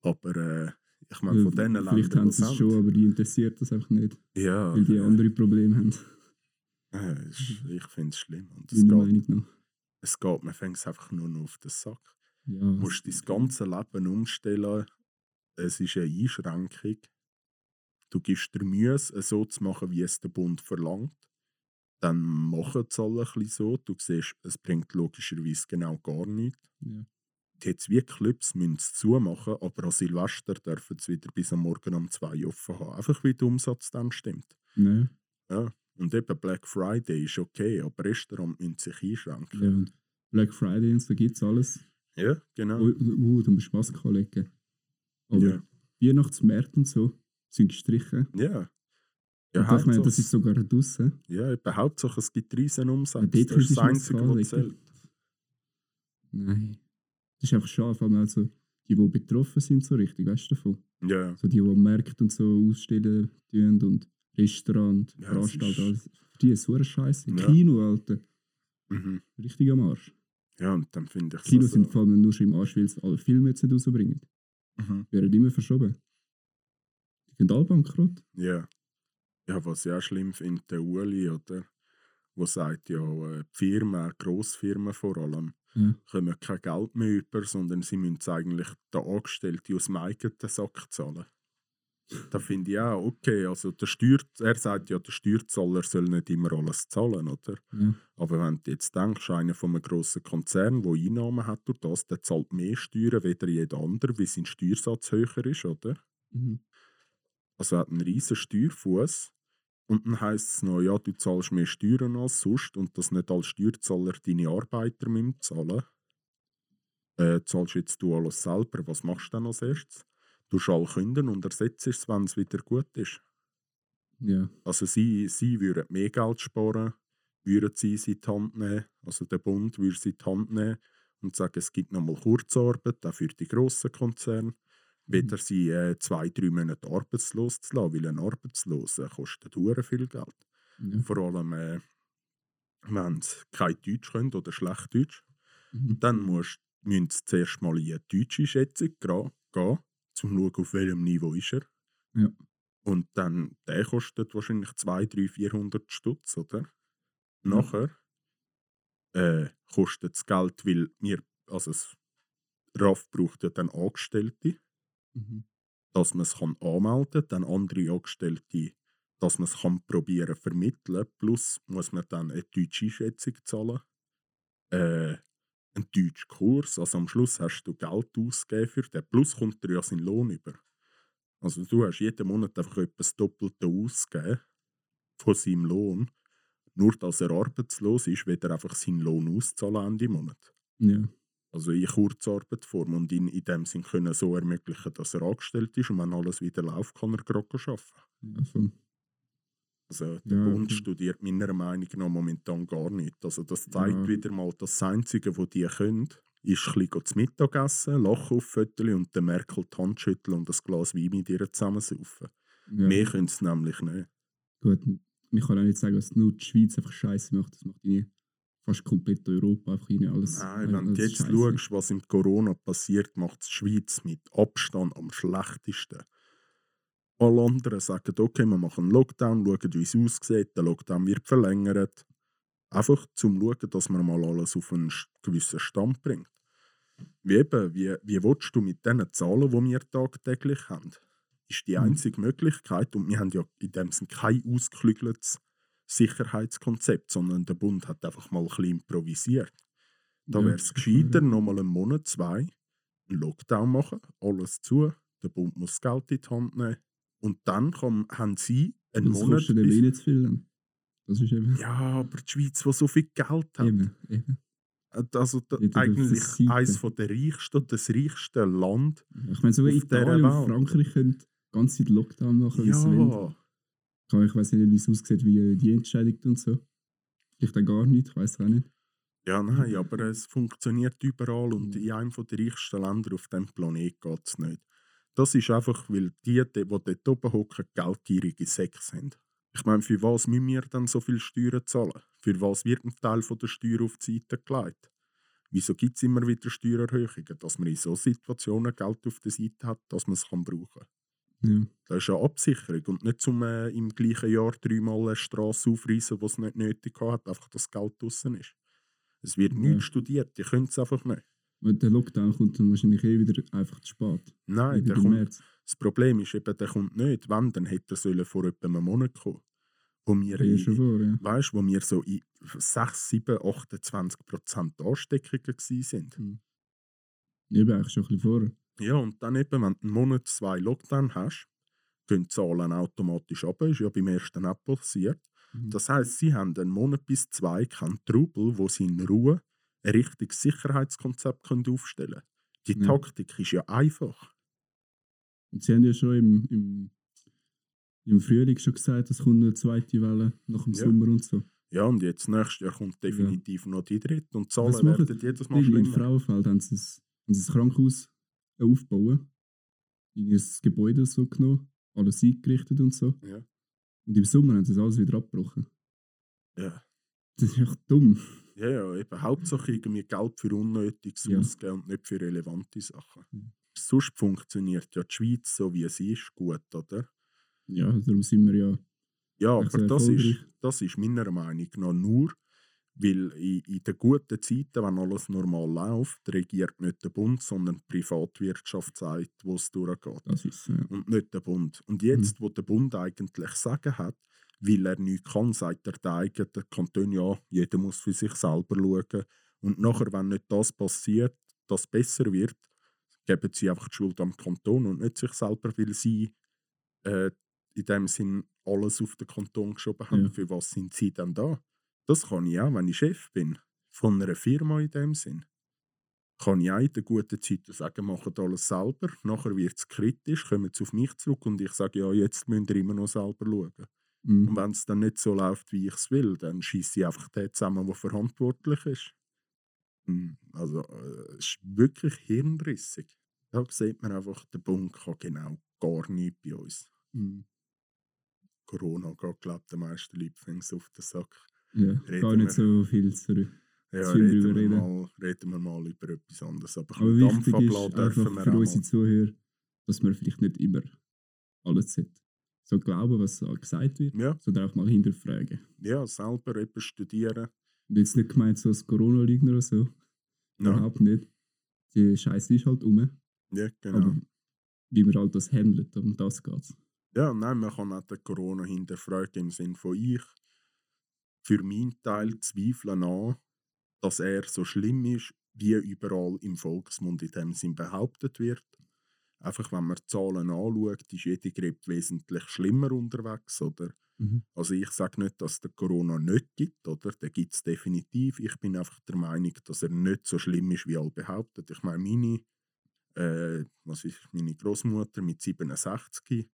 Aber äh, ich meine, von diesen Ländern, Vielleicht haben sie es schon, aber die interessiert das einfach nicht, Ja, weil die ja. andere Probleme haben. Ist- ich finde es schlimm. Und es geht, es geht, man fängt es einfach nur noch auf den Sack. Ja, Du musst dein ganze Leben umstellen. Es ist eine Einschränkung. Du gibst dir Mühe, es so zu machen, wie es der Bund verlangt. Dann machen es alle ein so. Du siehst, es bringt logischerweise genau gar nichts. ja. Jetzt wie Clubs müssen es zumachen, aber an Silvester dürfen sie wieder bis am Morgen um 2 Uhr offen haben. Einfach wie der Umsatz dann stimmt. Nein. Ja. Und eben Black Friday ist okay, aber Restaurant müssen sich einschränken. Ja, Black Friday und so gibt es alles. Ja, genau. Oh, oh, du musst Maske anlegen. Aber Ja. Weihnachtsmärkte und so sind gestrichen. Ja. Ja, Ja, ich meine, das ist sogar draussen. Ja, eben Hauptsache es gibt riesen Ja, Umsätze. dort das ist das Einzige, was zählt. Nein. Das ist einfach schade, vor allem also die, die betroffen sind, so richtig, weißt du davon? Ja, So die, die Märkte und so ausstellen tun und Restaurant, Ja, ist- alles. Für die ist so eine Scheiße. Ja. Kino, Alter. mhm. Richtig am Arsch. ja, und dann finde ich Kinos so, sind vor allem nur schon im Arsch, weil sie alle Filme jetzt nicht rausbringen. mhm. Die werden immer verschoben. Die gehen alle bankrott. Ja. Ja, was ich auch schlimm finde, der Uli, oder? Wo sagt ja, äh, die Firmen, Grossfirmen vor allem, Ja. kommen kein Geld mehr über, sondern sie müssen eigentlich den Angestellten aus dem eigenen Sack zahlen. Da finde ich auch, okay, also der Steuer, er sagt ja, der Steuerzahler soll nicht immer alles zahlen, oder? Ja. Aber wenn du jetzt denkst, einer von einem grossen Konzern, der Einnahmen hat durch das, der zahlt mehr Steuern wie jeder andere, weil sein Steuersatz höher ist, oder? Mhm. Also er hat einen riesen Steuerfuß. Und dann heisst es noch, ja, du zahlst mehr Steuern als sonst und dass nicht als Steuerzahler deine Arbeiter müssen zahlen äh, Zahlst jetzt du alles selber, was machst du dann als erstes? Du alle künden und ersetzt es, wenn es wieder gut ist. ja. Also sie, sie würden mehr Geld sparen, würden sie in die Hand nehmen, also der Bund würde sie in die Hand nehmen und sagen, es gibt nochmal Kurzarbeit, auch für die grossen Konzerne. Weder sie äh, zwei, drei Monate arbeitslos zu lassen, weil ein Arbeitsloser kostet hure viel Geld. ja. Vor allem, äh, wenn sie kein Deutsch können oder schlecht Deutsch, Mhm. dann musst, müssen sie zuerst mal in eine deutsche Schätzung gehen, um zu schauen, auf welchem Niveau ist er. Ja. Und dann, der kostet wahrscheinlich 200, 300, 400 Stutz, oder? Nachher äh, kostet es Geld, weil wir, also das RAF braucht ja dann Angestellte, Mhm. dass man es kann anmelden kann, dann andere Angestellte, dass man es kann probieren vermitteln. Plus muss man dann eine deutsche Einschätzung zahlen, äh, einen deutschen Kurs. Also am Schluss hast du Geld ausgegeben für den. Plus kommt dir ja sein Lohn über. Also du hast jeden Monat einfach etwas Doppelte ausgegeben von seinem Lohn. Nur dass er arbeitslos ist, wird er einfach seinen Lohn auszahlen Ende Monat. Ja. Also in Kurzarbeitform und ihn in dem Sinn können so ermöglichen, dass er angestellt ist und wenn alles wieder läuft, kann er gerade arbeiten. ja voll. Also der Ja, Bund okay. studiert meiner Meinung nach momentan gar nicht. Also das zeigt Ja. wieder mal, dass das Einzige, was die können, ist ein bisschen zu Mittag essen, lachen auf Fötterchen und der Merkel die Hand schütteln und das Glas Wein mit ihr zusammensaufen. Ja. Mehr können sie nämlich nicht. Gut, ich kann auch nicht sagen, dass nur die Schweiz einfach Scheiße macht. Das macht irgendwie fast komplett Europa einfach irgendwie alles. Nein, wenn du jetzt scheisse. schaust, was im Corona passiert, macht die Schweiz mit Abstand am schlechtesten. Alle anderen sagen, okay, wir machen einen Lockdown, schauen, wie es aussieht, der Lockdown wird verlängert. Einfach zum schauen, dass man mal alles auf einen gewissen Stand bringt. Wie eben, wie, wie willst du mit diesen Zahlen, die wir tagtäglich haben? Ist die Mhm. einzige Möglichkeit, und wir haben ja in dem Sinne kein ausgeklügeltes Sicherheitskonzept, sondern der Bund hat einfach mal ein bisschen improvisiert. Da Ja. wäre es gescheiter, nochmal einen Monat, zwei, einen Lockdown machen, alles zu, der Bund muss das Geld in die Hand nehmen und dann kann, haben sie einen Das Monat. kostet eben bis- eh nicht zu viel. Das ist eben. ja, aber die Schweiz, die so viel Geld hat, Eben, eben. also da, eigentlich eines der reichsten, das reichste Land. Ich meine, Auf dieser Italien und. Frankreich können die ganze Zeit Lockdown machen, wie Ja, Ich weiß nicht, wie es aussieht, wie die entscheidigt und so. Vielleicht auch gar nicht, ich weiß auch nicht. ja, nein, aber es funktioniert überall und in einem der reichsten Länder auf dem Planet geht es nicht. Das ist einfach, weil die, die, die dort oben hocken, geldgierige Säcke sind. Ich meine, für was müssen wir dann so viel Steuern zahlen? Für was wird ein Teil von der Steuer auf die Seite gelegt? Wieso gibt es immer wieder Steuererhöhungen? Dass man in solchen Situationen Geld auf der Seite hat, dass man es kann brauchen kann. Ja. Das ist eine Absicherung und nicht zum äh, im gleichen Jahr dreimal eine Straße aufreißen, die es nicht nötig hat, einfach dass das Geld draußen ist. Es wird Ja. nicht studiert, die können es einfach nicht. Und der Lockdown kommt dann wahrscheinlich eh wieder einfach zu spät. Nein, der kommt, März. das Problem ist eben, der kommt nicht. Wenn, dann hätte er vor etwa einem Monat kommen. Wo wir, Ja, in, vor, ja. weißt, wo wir so in 6, 7, 28 Prozent Ansteckungen waren. Mhm. Eben eigentlich schon ein bisschen vor. Ja, und dann eben, wenn du einen Monat, zwei Lockdown hast, gehen die Zahlen automatisch ab. Ist ja beim ersten auch passiert. Mhm. Das heißt, sie haben einen Monat bis zwei keinen Trubel, wo sie in Ruhe ein richtiges Sicherheitskonzept können aufstellen können. Die Ja. Taktik ist ja einfach. Und sie haben ja schon im, im, im Frühling schon gesagt, es kommt eine zweite Welle nach dem Ja. Sommer und so. Ja, und jetzt nächstes Jahr kommt definitiv noch die dritte und die Zahlen werden jedes Mal In schlimmer. Frauenfeld haben sie, ein, haben sie ein Krankenhaus aufbauen. In ein Gebäude so genommen, alles eingerichtet und so. Ja. Und im Sommer haben sie das alles wieder abgebrochen. Ja. Das ist echt dumm. Ja, ja, eben Hauptsache irgendwie Geld für Unnötiges Ja. ausgeben und nicht für relevante Sachen. Mhm. Sonst funktioniert ja die Schweiz so, wie sie ist, gut, oder? Ja, darum sind wir ja. Ja, aber das ist, das ist meiner Meinung nach nur, weil in, in den guten Zeiten, wenn alles normal läuft, regiert nicht der Bund, sondern die Privatwirtschaft sagt, wo es durchgeht. Ist ja. Und nicht der Bund. Und jetzt, wo der Bund eigentlich Sagen hat, weil er nichts kann, sagt er der eigene Kanton, ja, jeder muss für sich selber schauen. Und nachher, wenn nicht das passiert, das besser wird, geben sie einfach die Schuld am Kanton und nicht sich selber, weil sie äh, in dem Sinn alles auf den Kanton geschoben haben. Ja. Für was sind sie dann da? Das kann ich auch, wenn ich Chef bin. Von einer Firma in dem Sinn. Kann ich auch in den guten Zeiten sagen, macht alles selber. Nachher wird es kritisch, kommen sie auf mich zurück und ich sage, ja, jetzt müsst ihr immer noch selber schauen. Und Mhm. wenn es dann nicht so läuft, wie ich es will, dann schieße ich einfach den zusammen, der verantwortlich ist. Hm, Also, äh, es ist wirklich hirnrissig. Da sieht man einfach, der Bund kann genau gar nichts bei uns. Mhm. Corona geht, glaube ich, den meisten Leuten auf den Sack. Ja, Reden gar nicht wir. so viel zurück. Ja, Zu viel reden wir, reden. mal, reden wir mal über etwas anderes. Aber, Aber wichtig ist einfach wir für unsere. Zuhörer, dass man vielleicht nicht immer alles hat. So glauben, was gesagt wird, Ja, sondern auch mal hinterfragen. ja, selber etwas studieren. Und jetzt nicht gemeint so als Corona-Leugner oder so. Ja, Überhaupt nicht. Die Scheiße ist halt um. ja genau. Aber wie man halt das handelt, um das geht's. Ja, nein, man kann auch den Corona hinterfragen im Sinne von ich. Für meinen Teil zweifle an, dass er so schlimm ist, wie überall im Volksmund in dem Sinn behauptet wird. Einfach, wenn man die Zahlen anschaut, ist jede Grippe wesentlich schlimmer unterwegs, oder? Mhm. Also ich sage nicht, dass der Corona nicht gibt, oder? Den gibt es definitiv. Ich bin einfach der Meinung, dass er nicht so schlimm ist, wie alle behaupten. Ich meine, meine, äh, was ist meine Großmutter mit 67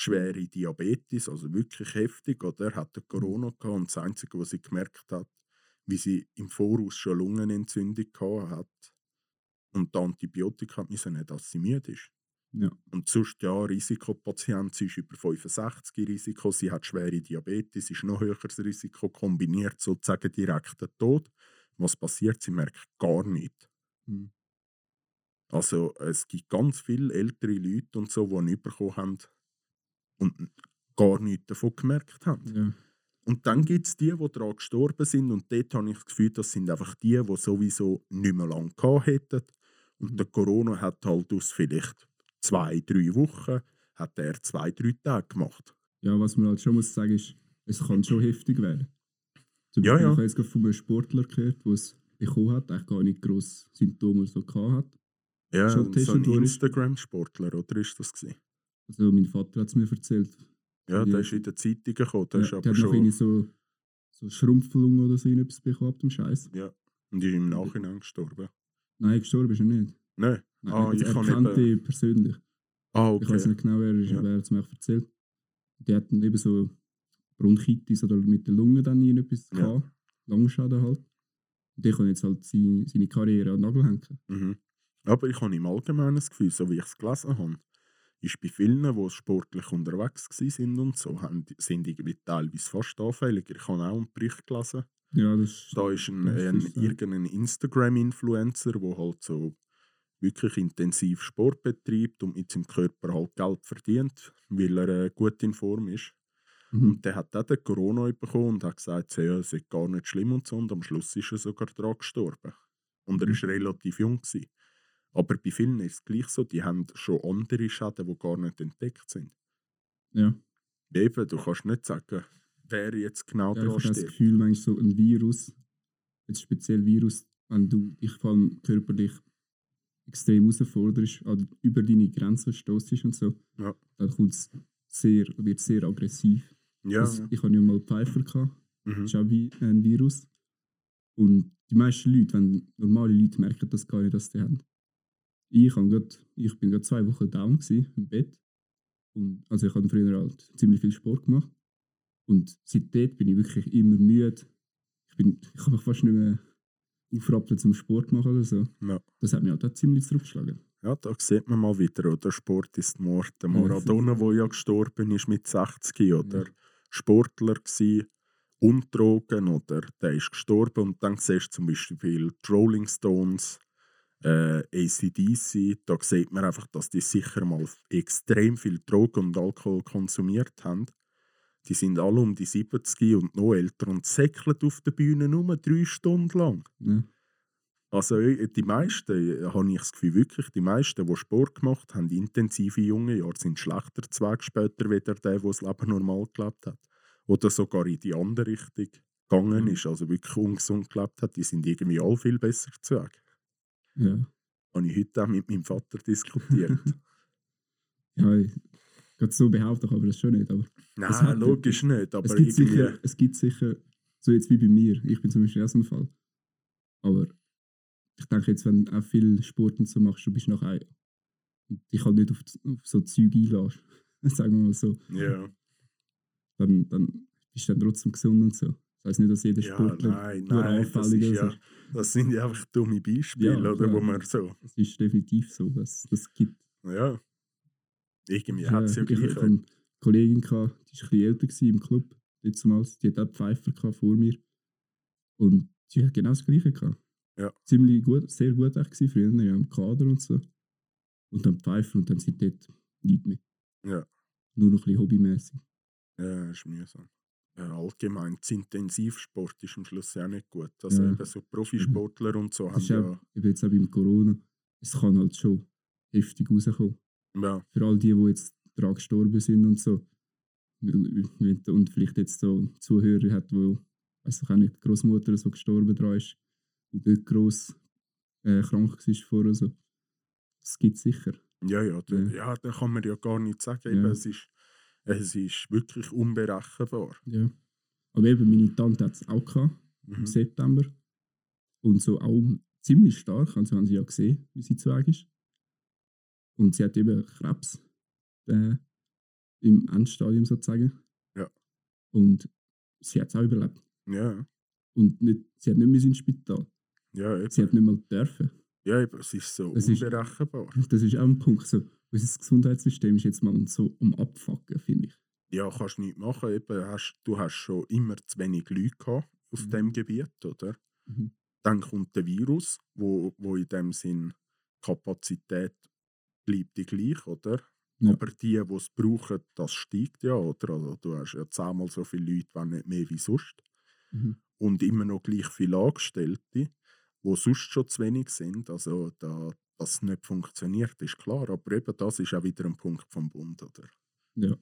schwere Diabetes, also wirklich heftig, oder? Hat der Corona gehabt und das Einzige, was sie gemerkt hat, wie sie im Voraus schon Lungenentzündung gehabt hat und die Antibiotika müssen nicht, dass sie müde ist. Ja. Und sonst ja, Risikopatient, sie ist über 65 Risiko, sie hat schwere Diabetes, ist noch höheres Risiko, kombiniert sozusagen direkt den Tod. Was passiert? Sie merkt gar nichts. Mhm. Also es gibt ganz viele ältere Leute und so, die ihn bekommen haben und gar nichts davon gemerkt haben. Ja. Und dann gibt es die, die daran gestorben sind und dort habe ich das Gefühl, das sind einfach die, die sowieso nicht mehr lange gehabt hätten. Und Mhm. der Corona hat halt aus vielleicht zwei, drei Wochen, hat er zwei, drei Tage gemacht. ja, was man halt schon muss sagen ist, es kann schon heftig werden. Zum Ja, Beispiel, ja. Ich habe jetzt gerade von einem Sportler gehört, der es bekommen hat, eigentlich gar nicht grosse Symptome oder so gehabt hat. Ja, so ein? Instagram-Sportler, oder ist das gewesen? Also mein Vater hat es mir erzählt. Ja, der ist in der Zeitung gekommen, der Ja, ist aber hat noch irgendwie schon... so, so Schrumpfelung oder so etwas bekommen ab dem Scheiß. Ja, und ist im Nachhinein gestorben. Nein, gestorben ist er nicht. Nein. Nein, Ah, ich er kann kennt eben- ihn persönlich. Ah, Ich weiß okay. nicht genau, wer er ist, Ja. er hat es mir erzählt. Die hatten eben so Bronchitis oder mit der Lunge dann irgendetwas Ja. gehabt. Lungenschaden halt. Und der kann jetzt halt seine, seine Karriere an den Nagel hängen. Mhm. Aber ich habe im Allgemeinen das Gefühl, so wie ich es gelesen habe, ist bei vielen, die sportlich unterwegs sind und so, haben, sind irgendwie teilweise fast anfälliger. Ich habe auch einen Bericht gelesen. Ja, das Da ist ein, ein, so. irgendein Instagram-Influencer, der halt so wirklich intensiv Sport betreibt und mit seinem Körper halt Geld verdient, weil er äh, gut in Form ist. Mhm. Und der hat auch den Corona bekommen und hat gesagt, ja, es ist gar nicht schlimm und so. Und am Schluss ist er sogar daran gestorben. Und er Mhm. ist relativ jung. Gewesen. Aber bei vielen ist es gleich so, die haben schon andere Schäden, die gar nicht entdeckt sind. Ja, Eben, du kannst nicht sagen, wer jetzt genau ja ich dran habe das steht. Gefühl, manchmal so ein Virus, jetzt speziell Virus, wenn du dich vor allem körperlich extrem herausforderst, also über deine Grenzen stoßest und so, Ja. dann kommt's sehr, wird sehr aggressiv. Ja, Das, ich hatte ja mal Pfeifer, gehabt, mhm. das ist auch wie ein Virus. Und die meisten Leute, wenn normale Leute merken das gar nicht, dass die haben. Ich, grad, ich bin gerade zwei Wochen down gewesen, im Bett. Und, also ich habe früher halt ziemlich viel Sport gemacht. Und seitdem bin ich wirklich immer müde. Ich, bin, ich kann mich fast nicht mehr aufrappeln zum Sport machen oder so. Ja. Das hat mich halt auch ziemlich zurückgeschlagen. Ja, da sieht man mal wieder, oder? Sport ist Mord. Der Ja, Maradona, der ja gestorben ist mit 60, oder? Sportler gsi und Drogen, oder? Der ist gestorben und dann siehst du zum Beispiel Rolling Stones, äh, ACDC, da sieht man einfach, dass die sicher mal extrem viel Drogen und Alkohol konsumiert haben. Die sind alle um die 70 und noch älter und säckeln auf der Bühne nur drei Stunden lang. Ja. Also äh, die meisten, äh, habe ich das Gefühl, wirklich, die meisten, die Sport gemacht haben, intensive junge Jahre, sind schlechter zwei später wieder der, der das Leben normal gelebt hat. Oder sogar in die andere Richtung gegangen Mhm. ist, also wirklich ungesund gelebt hat, die sind irgendwie alle viel besser zu Weg. Ja. Habe ich heute auch mit meinem Vater diskutiert. [LAUGHS] ja, ich gerade so behaupten kann ich das schon nicht. Aber Nein, logisch nicht, aber es, gibt irgendwie... sicher, es gibt sicher, so jetzt wie bei mir, ich bin zum Beispiel auch so ein Fall. Aber ich denke jetzt, wenn du auch viel Sport und so machst, du bist nachher und dich halt nicht auf, auf so Zeug einlässt, [LAUGHS] sagen wir mal so, Ja, dann, dann bist du dann trotzdem gesund und so. Das heisst nicht, dass jeder ja Sportler nein, nur nein, das, anfällig ist ja, das sind ja einfach dumme Beispiele, Ja, oder, klar. wo man so... Das ist definitiv so. Das, das gibt Ja, irgendwie Ja, hat es ja ich, ich gleich... hatte eine Kollegin, gehabt, die war ein bisschen älter gewesen im Club, letztmals. Die hat auch Pfeifer gehabt vor mir. Und sie hat genau das Gleiche gehabt. Ja. Ziemlich gut, sehr gut echt gewesen, früher ja, im Kader und so. Und dann Pfeifer und dann seitdem nichts mehr. Ja. Nur noch ein bisschen hobbymäßig. Ja, ist mühsam. Äh, allgemein, das Intensivsport ist am Schluss auch nicht gut. Also Ja. eben so Profisportler und so Das haben ist ja, auch, eben jetzt auch beim Corona, es kann halt schon heftig rauskommen. ja, Für all die, die jetzt daran gestorben sind und so. Und vielleicht jetzt so Zuhörer hat, wo, weiß ich auch nicht, die Großmutter so gestorben dran ist und dort gross äh, krank war vorher. So. Das gibt es sicher. ja, ja, da, Ja. ja, da kann man ja gar nicht sagen. Ja. Eben, es, ist, es ist wirklich unberechenbar. Ja. Aber eben, meine Tante hat es auch gehabt, im Mhm. September. Und so auch ziemlich stark, also haben sie ja gesehen, wie sie zu ist. Und sie hat eben Krebs äh, im Endstadium sozusagen. Ja. Und sie hat es auch überlebt. Ja, Und nicht, sie hat nicht mehr ins Spital. ja, Sie eben. hat nicht mal dürfen. ja eben, es ist so ist- unberechenbar. Das ist auch ein Punkt. So, unser Gesundheitssystem ist jetzt mal so um Abfacken, finde ich. Ja, kannst du nicht machen. Eben, hast, du hast schon immer zu wenig Leute gehabt auf Mhm. dem Gebiet, oder? Mhm. Dann kommt der Virus, wo, wo in dem Sinn Kapazität bleibt die gleich, oder? Ja. Aber die, die es brauchen, das steigt ja, oder? Also, du hast ja zehnmal so viele Leute, wenn nicht mehr wie sonst. Mhm. Und immer noch gleich viele Angestellte, die sonst schon zu wenig sind. Also, da, dass es nicht funktioniert, ist klar. Aber eben das ist auch wieder ein Punkt vom Bund, oder? Ja.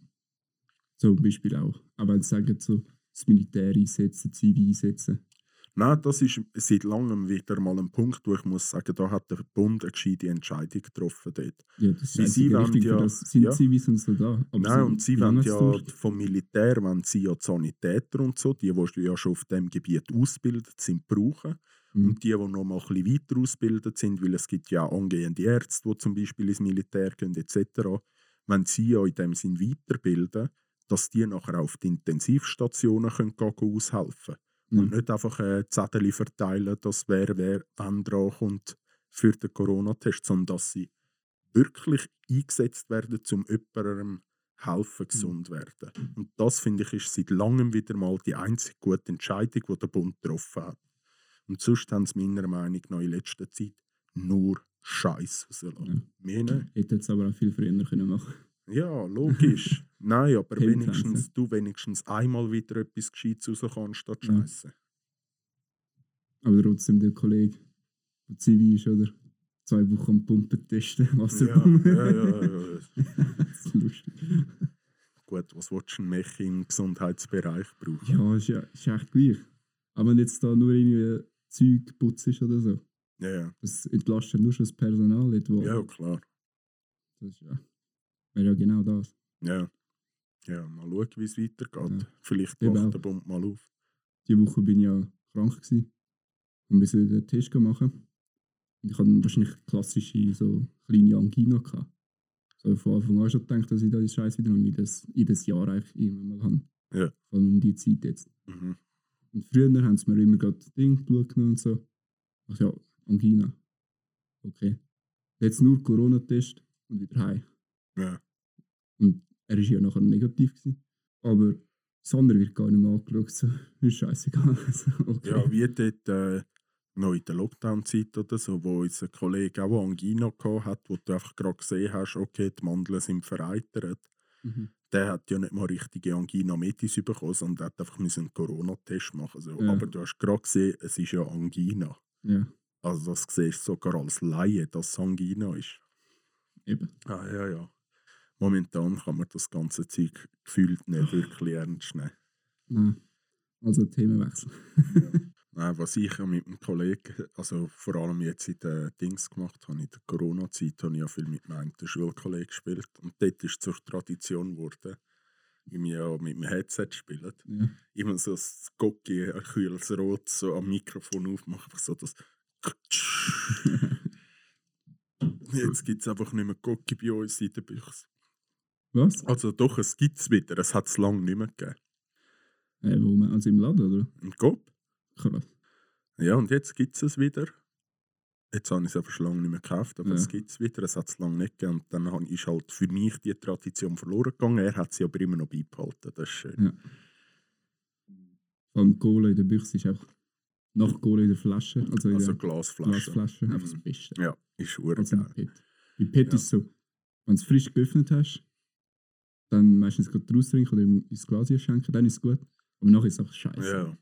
Zum Beispiel auch. Aber wenn sie sagen, so, das Militär einsetzen, Zivil einsetzen. Nein, das ist seit langem wieder mal ein Punkt, wo ich muss sagen, da hat der Bund eine gescheite Entscheidung getroffen dort. Ja, das ist sie Richtung ja- das. Sind ja. Zivis und so da. Aber Nein, so, und sie wollen ja vom Militär, wenn sie ja die Sanitäter und so, die, die ja schon auf dem Gebiet ausgebildet sind, brauchen. Mhm. Und die, die noch mal ein bisschen weiter ausgebildet sind, weil es gibt ja angehende Ärzte, die zum Beispiel ins Militär gehen etc., wenn sie ja in dem Sinn weiterbilden, dass die nachher auf die Intensivstationen können gehen, gehen aushelfen Mhm. Und nicht einfach äh, Zettel verteilen, dass wer, wer wann dran kommt für den Corona-Test, sondern dass sie wirklich eingesetzt werden, um jemandem helfen, Mhm. gesund werden. Und das, finde ich, ist seit langem wieder mal die einzige gute Entscheidung, die der Bund getroffen hat. Und sonst haben sie meiner Meinung nach in letzter Zeit nur Scheiß rausgelassen. Ja. Hätte jetzt aber auch viel früher können machen Ja, logisch. [LAUGHS] Nein, aber wenigstens, du wenigstens einmal wieder etwas Gescheites rauskommen statt Ja. Scheiße. Aber trotzdem der Kollege, der Zivi ist, oder? Zwei Wochen am Pumpen testen, Ja, Wasserpumpe. ja, ja, ja. [LAUGHS] das ist lustig. Gut, was willst du denn im Gesundheitsbereich brauchen? Ja, ist, ja, ist echt gleich. Aber wenn jetzt da nur irgendwie Zeug putzt oder so, Ja, ja, das entlastet nur schon das Personal. Nicht, wo, ja klar. Das ist ja, wäre ja genau das. Ja. ja, mal schauen, wie es weitergeht. Ja. Vielleicht macht der Bund mal auf. Die Woche bin ich ja krank gewesen und musste den Test machen. Und ich hatte wahrscheinlich klassische so kleine Angina gehabt. So von Anfang an schon gedacht, dass ich da die Scheiße wieder habe, wie das jedes Jahr eigentlich irgendwann mal habe. Ja. Vor allem um die Zeit jetzt. Mhm. Und früher haben sie mir immer gerade Ding genommen und so. Ach ja, Angina. Okay. Jetzt nur Corona-Test und wieder heim. Ja. Und er war ja nachher negativ. Gewesen. Aber das andere wird gar nicht mehr angeschaut. So, [LAUGHS] ist scheißegal. [LAUGHS] Also, okay. ja, wie dort äh, noch in der Lockdown-Zeit oder so, wo unser Kollege auch Angina gehabt hat, wo du einfach gerade gesehen hast, okay, die Mandeln sind vereitert. Mhm. Der hat ja nicht mal richtige Angina Metis bekommen, sondern hat einfach einen Corona-Test machen. So. Ja. Aber du hast gerade gesehen, es ist ja Angina. Ja, Also das siehst du sogar als Laie, dass es Angina ist. eben. Ah, ja, ja. Momentan kann man das ganze Zeug gefühlt nicht [LAUGHS] wirklich ernst nehmen. Nein. Also Themenwechsel. Nein, was ich ja mit einem Kollegen, also vor allem jetzt in den Dings gemacht habe, in der Corona-Zeit, habe ich ja viel mit meinem Schulkollegen gespielt. Und dort ist es zur Tradition geworden, wie wir ja mit dem Headset spielen. Ja. Immer so das Gocki, ein kühles Rot, so am Mikrofon aufmachen, einfach so das. [LAUGHS] Jetzt gibt es einfach nicht mehr Gocki bei uns in der Büchse. Was? Also doch, es gibt es wieder, es hat es lange nicht mehr gegeben. Äh, wo man, also im Laden, oder? Im Gop? Krass. Ja, und jetzt gibt es es wieder. Jetzt habe ich es einfach schon lange nicht mehr gekauft, aber Ja. es gibt es wieder. Es hat es lange nicht gegeben. Und dann ist halt für mich die Tradition verloren gegangen. Er hat sie aber immer noch beibehalten. Das ist schön. Ja. Vor allem Cola in der Büchse ist einfach nach Cola in der Flasche, also in Also der Glasflaschen. Glasflasche, einfach das Mhm. Beste. Ja, ist ur Also PET. Bei PET Ja. ist so, wenn du es frisch geöffnet hast, dann meistens gerade raustrinken oder ins Glas schenken, dann ist es gut. Aber nachher ist es einfach scheiße. Ja.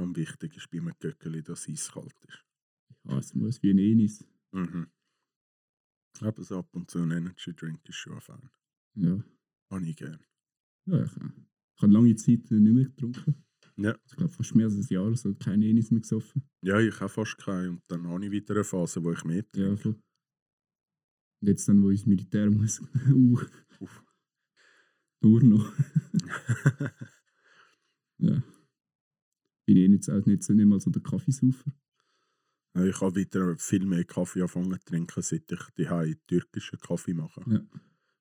Am wichtig ist bei einem Göckeli, dass es eiskalt ist. Ja, es muss wie ein Enis. Mhm. Aber so ab und zu ein Energy Drink ist schon fein. Ja. Habe ich gern. ja ich, ich habe lange Zeit nicht mehr getrunken. Ja. Ich glaube fast mehr als ein Jahr so keine Enis mehr gesoffen. Ja, ich habe fast keinen. Und dann habe ich wieder eine Phase, wo ich mehr Ja, trinke. voll. Und jetzt dann, wo ich ins Militär muss. [LAUGHS] uh, Uff. Nur noch. [LAUGHS] ja. Bin ich jetzt auch nicht, so- nicht mal so der Kaffeesaufer. Ich habe wieder viel mehr Kaffee angefangen zu trinken, seit ich die türkischen Kaffee mache. Ja.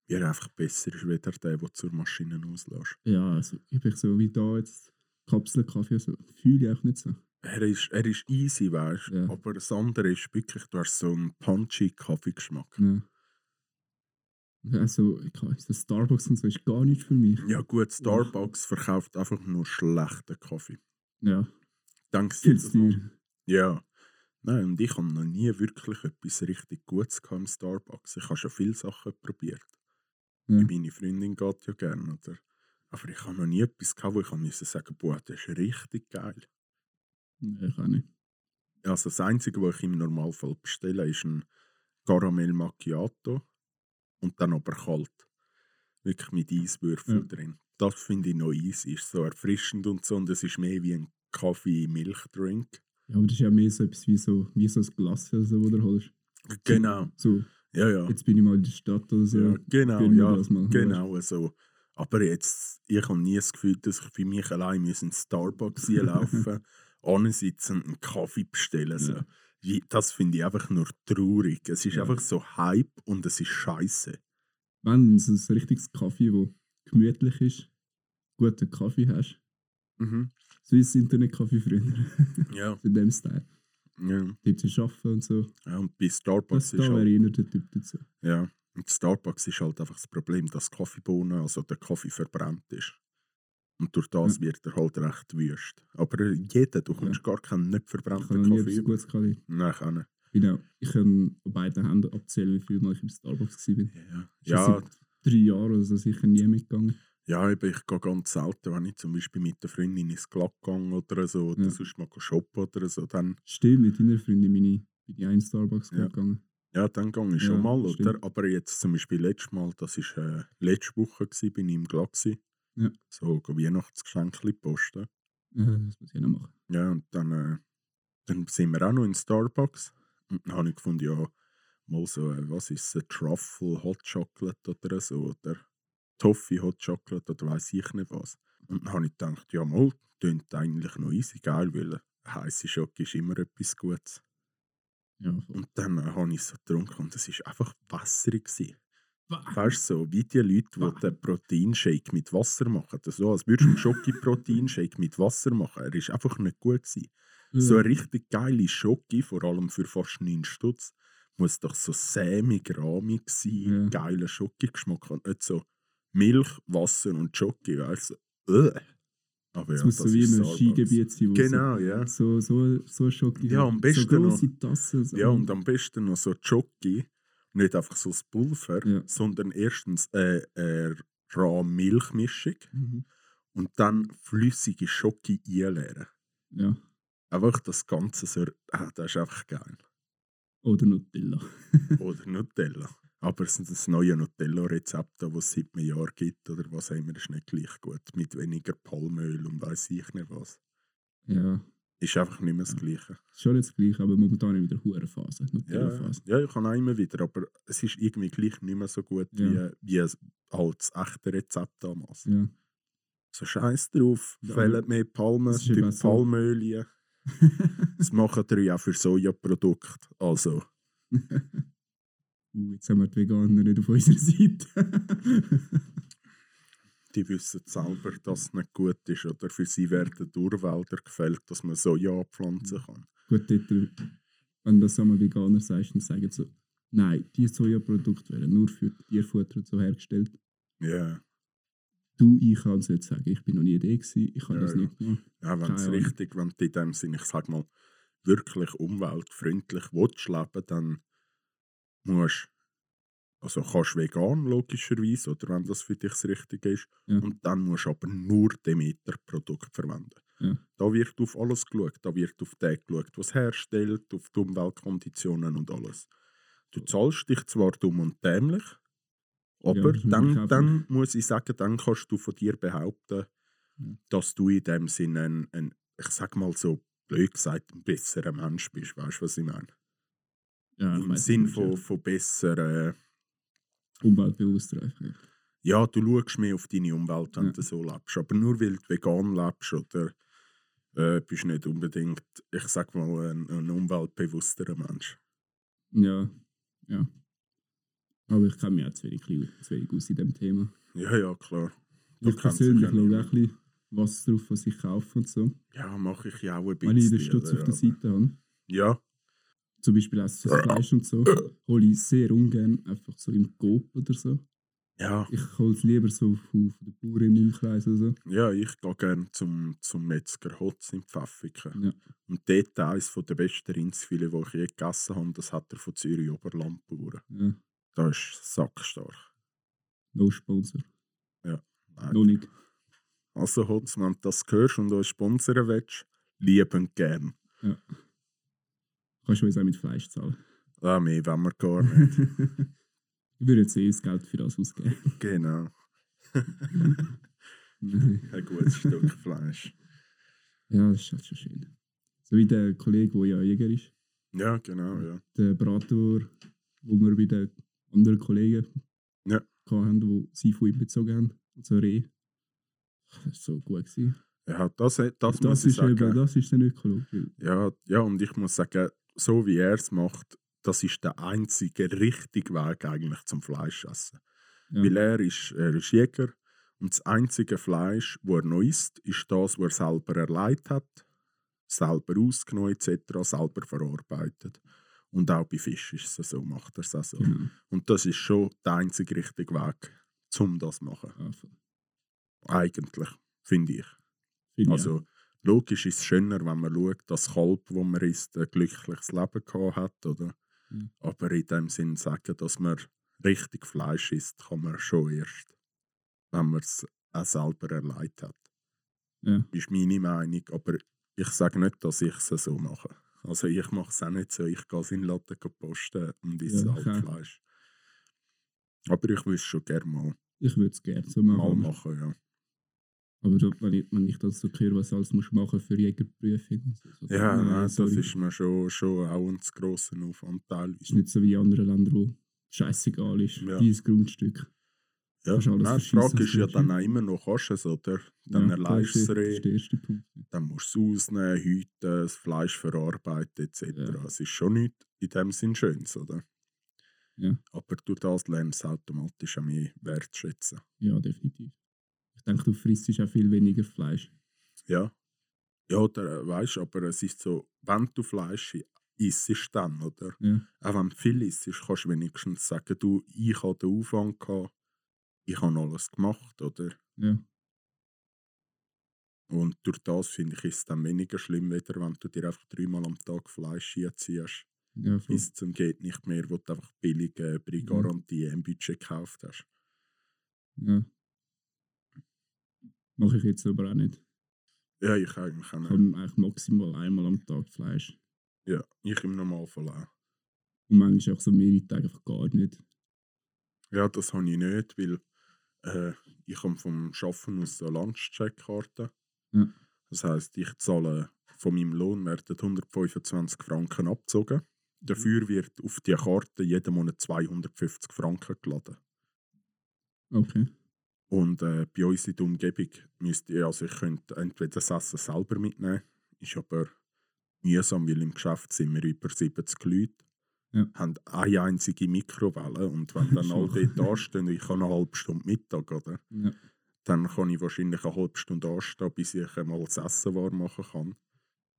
Wie er einfach besser ist, wie der, der du zur Maschine auslässt. Ja, also ich bin so wie da jetzt Kapselkaffee, so fühle ich auch nicht so. Er ist, er ist easy, weißt du? Ja. Aber das andere ist wirklich, du hast so einen punchy Kaffeegeschmack. Ja. Also, ich weiß, das Starbucks und so ist gar nichts für mich. Ja gut, Starbucks verkauft einfach nur schlechten Kaffee. Ja, Denkst du zu Mal? Ja. Nein, und ich habe noch nie wirklich etwas richtig Gutes gehabt im Starbucks. Ich habe schon viele Sachen probiert. Ja. Meine Freundin geht ja gerne, oder? Aber ich habe noch nie etwas gehabt, wo ich musste sagen, boah, das ist richtig geil. Nee, ich auch nicht. Also das Einzige, was ich im Normalfall bestelle, ist ein Caramel Macchiato und dann aber kalt. Wirklich mit Eiswürfeln Ja. drin. Das finde ich noch easy. Ist so erfrischend und so. Und es ist mehr wie ein Kaffee-Milchdrink. Ja, aber das ist ja mehr so etwas wie so, wie so ein Glas, oder so, wo du holst. Genau. So, Ja, ja. jetzt bin ich mal in der Stadt oder so. ja genau, ja. Genau so. Aber jetzt, ich habe nie das Gefühl, dass ich für mich allein in den Starbucks laufen [LAUGHS] ansitzen und einen Kaffee bestellen. So. Ja. Das finde ich einfach nur traurig. Es ist Ja. einfach so Hype und es ist scheiße. Wenn du so ein richtiges Kaffee, wo gemütlich ist, guten Kaffee hast, so wie das Internetkaffee früher, [LAUGHS] Ja. in dem Style, ja. dort zu arbeiten und so, ja. Und bei das Starbucks da ist wäre halt, ich eher der Typ dazu. ja. Und Starbucks ist halt einfach das Problem, dass Kaffeebohnen, also der Kaffee verbrannt ist. Und durch das wird er halt recht wüst. Aber jeder, du kommst gar keinen nicht Ich verbrannten nie Kaffee über. Gutes gehabt. Nein, ich auch nicht. Genau. Ich kann an beiden Händen abzählen, wie viel Mal ich im Starbucks war. Ja, ja, drei Jahren oder so sicher nie mitgegangen. ja eben, ich gehe ganz selten, wenn ich zum Beispiel mit der Freundin ins Glatt gehe oder so, oder Ja. sonst mal shoppen oder so, dann, Stimmt, mit deiner Freundin bin ich, bin ich in Starbucks Ja. gegangen. ja, dann gehe ich schon Ja, mal, oder? stimmt. Aber jetzt zum Beispiel letztes Mal, das war äh, letzte Woche, gewesen, bin ich im Glatt. Ja. So, go Weihnachtsgeschenkchen posten. Ja, das muss ich noch machen. Ja, und dann, äh, dann sind wir auch noch in Starbucks. Und dann habe ich gefunden, ja, mal so, äh, was ist es, Truffle Hot Chocolate oder so, oder Toffee Hot Chocolate oder weiß ich nicht was. Und dann habe ich gedacht, ja, mal, klingt eigentlich noch easy geil, weil heiße Schock ist immer etwas Gutes. Ja. Und dann äh, habe ich es so getrunken und es war einfach gewesen. Weißt du, so wie die Leute, die den Proteinshake mit Wasser machen. So, als würdest du einen Schoki-Proteinshake mit Wasser machen. Er war einfach nicht gut. Gewesen. So eine richtig geile Schoki, vor allem für fast 9 Stutz, muss doch so sämig, rahmig sein, Ja. geiler Schoki-Geschmack und nicht so Milch, Wasser und Schoki, weißt du. Aber ja, muss das so wie im. Skigebiet sein, Genau, ja. so, so, so Schoki Ja, am besten so noch- Tassen. So. Ja, und am besten noch so Schoki, nicht einfach so das Pulver, Ja. sondern erstens äh, äh, rohe Milchmischung Mhm. und dann flüssige Schoki einleeren. ja. Einfach das Ganze so, ah, das ist einfach geil. Oder Nutella. [LAUGHS] Oder Nutella. Aber das neue Nutella-Rezept, das es seit einem Jahr gibt, oder was immer, ist nicht gleich gut. Mit weniger Palmöl und weiß ich nicht was. Ja, Ist einfach nicht mehr das Ja. Gleiche. ist schon jetzt gleich, aber momentan wieder hure Phase, Ja, ja, ich kann auch immer wieder, aber es ist irgendwie gleich nicht mehr so gut Ja. wie, wie halt das echte Rezept damals. Ja. So scheiß drauf, Ja. fehlen mehr Palmen, Das Typ so. Das machen die auch für Sojaprodukte. Also, uh, jetzt haben wir die Veganer nicht auf unserer Seite. die wissen selber, dass es nicht gut ist. Oder für sie werden Urwälder gefällt, dass man Soja pflanzen kann. Gut, dort, wenn du das einmal Veganer sagst, dann sagen sie so, nein, diese Sojaprodukte werden nur für Tierfutter und so hergestellt. Ja, Du, ich kann es nicht sagen, ich bin noch nie da gewesen, ich habe Ja, das ja. nicht gemacht. ja wenn es richtig, wenn du in dem Sinne, ich sag mal, wirklich umweltfreundlich willst leben, dann musst Also kannst du vegan, logischerweise, oder wenn das für dich das Richtige ist. Ja. Und dann musst du aber nur Demeter-Produkt verwenden. Ja. Da wird auf alles geschaut. Da wird auf den geschaut, was herstellt, auf die Umweltkonditionen und alles. Du zahlst dich zwar dumm und dämlich, aber Ja, dann, dann muss ich sagen, dann kannst du von dir behaupten, Ja. dass du in dem Sinne ein, ein, ich sag mal so blöd gesagt, ein besserer Mensch bist. Weißt du, was ich meine? Ja, Im Sinn nicht, von, von besseren. Umweltbewusster einfach. ja. Du schaust mehr auf deine Umwelt, wenn du so lebst. Aber nur weil du vegan lebst oder äh, bist nicht unbedingt, ich sag mal, ein, ein umweltbewussterer Mensch. Ja, ja. Aber ich kenne mich auch zu wenig, zu wenig aus in dem Thema. Ja, ja, klar. Da Ich persönlich schaue auch ein bisschen, was drauf, was ich kaufe und so. Ja, mache ich ja auch ein Wenn ich den bisschen. Stutz auf der Seite habe, Ja, zum Beispiel auch so das Fleisch und so, hole ich sehr ungern einfach so im Coop oder so. ja, Ich hole es lieber so von, den Bauern im Umkreis oder so. ja, ich gehe gerne zum, zum Metzger Hotz in Pfäffiken. Ja. Und dort eines der besten Rindsfilet, die ich je gegessen habe, das hat er von Zürich Oberlandbauern. Ja, Das ist sackstark. no Sponsor. Nein. Noch nicht. Also Hotz, wenn du das hörst und uns sponsern willst, liebend gern. Kannst du uns auch mit Fleisch zahlen. Ah, mehr wollen wir gar nicht. [LAUGHS] ich würde jetzt eh das Geld für das ausgeben. genau. [LAUGHS] [LAUGHS] Ein gutes Stück Fleisch. Ja, das ist halt schon schön. So wie der Kollege, der ja Jäger ist. Ja, genau, ja. Der Brator, wo wir bei den anderen Kollegen Ja. hatten, die sie von ihm bezogen haben. Also Reh. Das war so gut. Gewesen. Ja, das, das, Das, muss ich ist eben, sagen. das ist dann ökologisch. Ja, ja, und ich muss sagen, so wie er es macht, das ist der einzige richtige Weg eigentlich zum Fleischessen. Ja. Weil er ist, er ist Jäger und das einzige Fleisch, das er noch isst, ist das, was er selber erleidet hat, selber ausgenommen etc., selber verarbeitet. Und auch bei Fisch ist es so, macht er es auch so. Genau. Und das ist schon der einzige richtige Weg, um das zu machen. Ja, voll. Eigentlich, finde ich. Finde ich Also logisch ist es schöner, wenn man schaut, dass das Kalb, das man isst, ein glückliches Leben gehabt hat, oder? Mhm. Aber in dem Sinn sagen, dass man richtig Fleisch isst, kann man schon erst, wenn man es auch selber erleidet hat. Ja. Ist meine Meinung, aber ich sage nicht, dass ich es so mache. Also ich mache es auch nicht so, ich gehe in Laden posten und esse Ja, okay. Fleisch. Aber ich würde es schon gerne mal, Ich würde es gerne so mal machen. machen, ja. Aber wenn, ich, wenn ich das so höre, was alles musst machen für Jägerprüfung. und So, so, Ja, nein, nein, das sorry. ist mir schon, schon auch ein grosser Aufwand ist teilweise. nicht so wie in anderen Ländern, wo scheißegal ist. Ja. Dieses Grundstück. Ja, nein, die Frage ist ja dann auch immer noch, kannst du es, oder? Dann Ja, erleidest du der- Reh, dann musst du es ausnehmen, häuten, das Fleisch verarbeiten etc. Ja. Es ist schon nicht in dem Sinn Schönes, oder? Ja. Aber durch das lernst du automatisch auch mehr wertschätzen. Ja, definitiv. Ich denke, du frisst auch viel weniger Fleisch. Ja. Ja, oder weißt du, aber es ist so, wenn du Fleisch isst, dann, oder? Ja, Auch wenn du viel isst, kannst du wenigstens sagen, du, ich habe den Aufwand gehabt, ich habe alles gemacht, oder? ja, Und durch das finde ich, ist es dann weniger schlimm, weder wenn du dir einfach dreimal am Tag Fleisch hinziehst, ja, bis zum geht nicht mehr, wo du einfach billig äh, bei Mhm. Garantie im Budget gekauft hast. ja. Mache ich jetzt aber auch nicht. Ja, ich eigentlich auch Ich nicht. habe eigentlich maximal einmal am Tag Fleisch. Ja, ich im Normalfall auch. Und manchmal auch so mehrere Tage einfach gar nicht. Ja, das habe ich nicht, weil äh, ich komme vom Arbeiten aus der Lunchcheckkarte. Ja. Das heisst, ich zahle von meinem Lohn werden 125 Franken abgezogen. Dafür wird auf die Karte jeden Monat 250 Franken geladen. Okay. Und äh, bei uns in der Umgebung müsste ich, also ich könnte entweder das Essen selber mitnehmen, ist aber mühsam, weil im Geschäft sind wir über 70 Leute, Ja. haben eine einzige Mikrowelle und wenn dann [LAUGHS] alle dort anstehen und ich habe eine halbe Stunde Mittag, oder? Ja. dann kann ich wahrscheinlich eine halbe Stunde anstehen, bis ich einmal das Essen warm machen kann.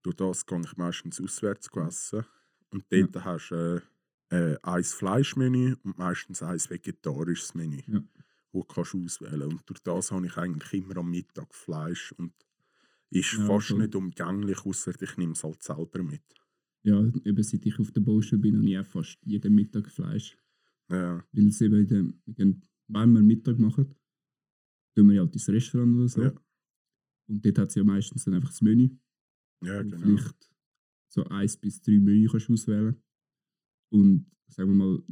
Durch das gehe ich meistens auswärts essen. Und Ja. dort hast du äh, äh, ein Fleischmenü und meistens ein vegetarisches Menü, Ja. wo du kannst auswählen Und durch das habe ich eigentlich immer am Mittag Fleisch und ist Ja, fast voll. nicht umgänglich, außer ich nehme es halt selber mit. Ja, eben seit ich auf der Baustelle bin, habe ich auch fast jeden Mittag Fleisch. Ja, Weil es eben, dem, wenn wir Mittag machen, tun wir ja halt ins Restaurant oder so. Ja. Und dort hat es ja meistens dann einfach das Menü. ja Und genau. vielleicht so eins bis drei Menü kannst du auswählen. Und sagen wir mal,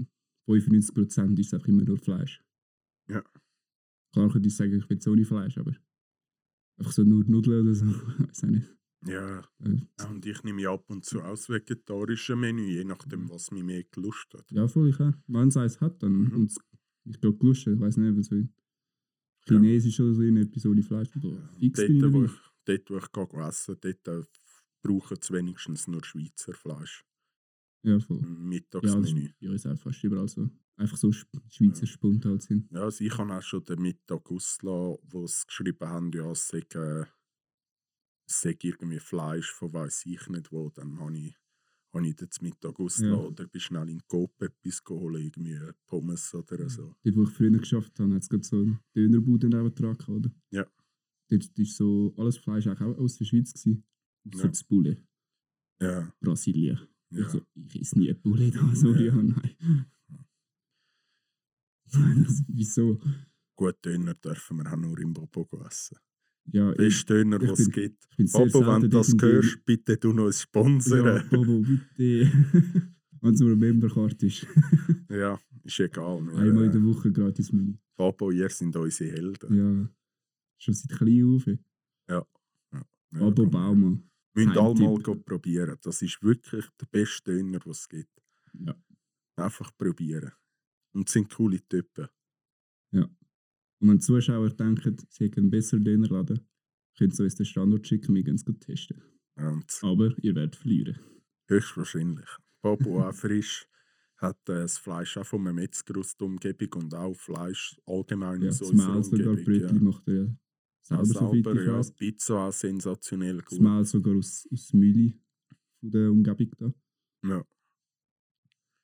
95% ist einfach immer nur Fleisch. Ja. Klar könnte ich sagen, ich will ohne Fleisch, aber einfach so nur Nudeln oder so, [LAUGHS] weiß auch nicht. Ja, Äh, Ja, und ich nehme ja ab und zu aus vegetarischen Menü, je nachdem, was mir mehr gelust hat. Ja, voll, ich auch. Wenn es eins hat, dann. Mhm. Und ich glaube, gelustet, ich weiß nicht, was so Chinesisch oder so, in ohne Fleisch. Oder Ja, fix dort, wo ich, dort, wo ich gehe essen dort äh, brauchen sie wenigstens nur Schweizer Fleisch. Ja, voll. Im Ja, Mittagsmenü. ist ja, auch fast überall so. Einfach so Schweizer Spund halt sind. Ja, also ich habe auch schon den Mittag ausgelassen, wo sie geschrieben haben, ja, es sei, äh, es sei irgendwie Fleisch von weiß ich nicht wo. Dann habe ich, habe ich den Mittag ausgelassen oder bin schnell in Coop etwas geholt, irgendwie Pommes oder so. Dort, wo ich früher geschafft habe, hat es gerade so eine Dönerbude dran oder? Ja. Dort war so alles Fleisch auch aus der Schweiz. Gewesen. Außer Ja. das Bulle. Ja, Brasilien. ja. Ich, so, ich esse nie Bulle da, sorry, Ja. ja. nein. [LAUGHS] wieso? Gut, Döner dürfen wir auch nur im Bobo essen. Ja, ich, Best Döner, ich was es gibt. Bobo, wenn du das hörst, bitte du noch ein Ja, Sponsor. Bobo, bitte. [LAUGHS] Wenn es nur eine Memberkarte ist. [LAUGHS] Ja, ist egal. Wir, Einmal in äh, der Woche gratis Menü. Bobo, ihr sind unsere Helden. Ja. Schon seit klein auf. ey. Ja, Abo komm, Baumann. Müssen alle mal probieren. Das ist wirklich der beste Döner, was es gibt. Ja. Einfach probieren. Und es sind coole Typen. Und wenn die Zuschauer denken, sie hätten einen besseren Dönerladen, können sie uns den Standort schicken, wir gehen es gut testen. Und Aber ihr werdet verlieren. höchstwahrscheinlich. Bobo auch frisch. Hat äh, das Fleisch auch von einem Metzger aus der Umgebung und auch Fleisch allgemein Ja, aus das unserer Umgebung. Brötchen macht er ja Ja, selber, so ja. Pizza auch sensationell Das gut. Mail sogar aus, aus Mühle von der Umgebung da, Ja,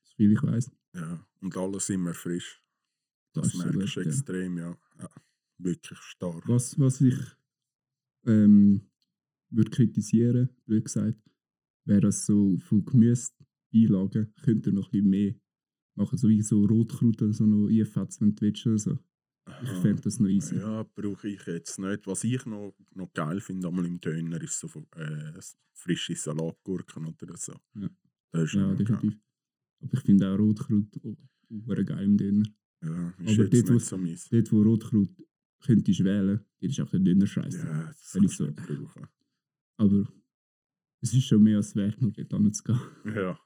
so viel ich weiß. ja. Und alles immer frisch. Das, Das, so merkst du gut, ja. extrem, ja. Ja. Wirklich stark. Was, was ich ähm, würde kritisieren, wie gesagt, wäre das so von Gemüsebeilagen, könnte ihr noch ein bisschen mehr machen, so wie so Rotkraut oder so noch einfetzen, wenn du willst oder so. Ich fände das noch easy. Ja, brauche ich jetzt nicht. Was ich noch, noch geil finde einmal im Döner, ist so äh, frische Salatgurken oder so. Ja. Ja, definitiv. Aber ich finde auch Rotkraut auch auch geil im Döner. Ja, ist Aber dort, wo's- so. Dort, wo Rotkraut könntest wählen, dort ist auch der Döner scheiße. Ja, das ich so- brauchen. Aber es ist schon mehr als wert, nur dort hinzugehen. Ja.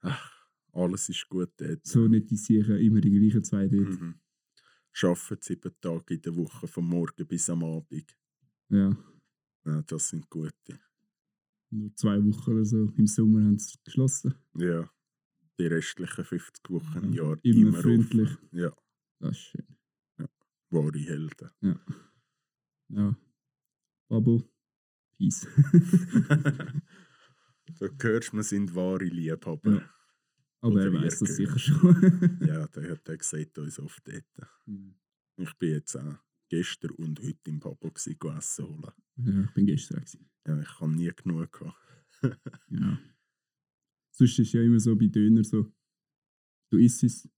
Ach, alles ist gut dort. So nicht die sicher immer die gleichen zwei dort. Mhm. Arbeiten sieben Tage in der Woche, vom Morgen bis am Abend. Ja, Ja, das sind gute. nur zwei Wochen oder so. Im Sommer haben sie geschlossen. Ja. Die restlichen 50 Wochen im Ja, Jahr immer immer, freundlich. Offen. Ja, Das ist schön. wahre Helden. Ja. Ja. Babo, Peace. [LAUGHS] du hörst, wir sind wahre Liebhaber. Ja. Aber er weiß das sicher schon. [LAUGHS] Ja, der hat der gesagt uns oft dort. Ich bin jetzt auch gestern und heute im Papa go essen holen. ja, ich bin gestern gewesen. Ja, ich habe nie genug gehabt. Ja. Sonst ist ja immer so bei Döner so, du isst es,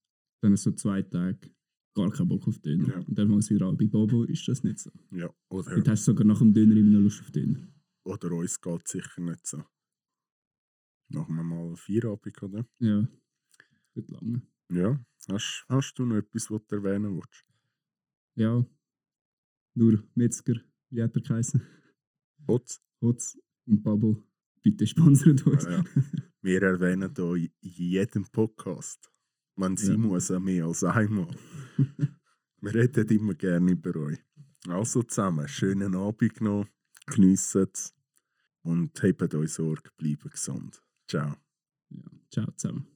dann so zwei Tage gar keinen Bock auf Döner. Ja. Und dann fängst du wieder. Bei Bobo ist das nicht so. Ja, oder, Dort hast du sogar nach dem Döner immer noch Lust auf Döner. oder uns geht es sicher nicht so. Machen wir mal Feierabend, oder? Ja. Wird lange. Ja. Hast, hast du noch etwas, was du erwähnen willst? Ja. Nur Metzger, wie hat er geheißen? Hotz? Hotz und Babo. Bitte sponsert uns. Ja, ja. [LAUGHS] Wir erwähnen hier in jedem Podcast. Wenn sie Ja. muss, auch mehr als einmal. [LAUGHS] Wir reden immer gerne über euch. Also zusammen, schönen Abend noch, geniessen es und habt euch Sorge, bleiben gesund. Ciao. Ja. Ciao zusammen.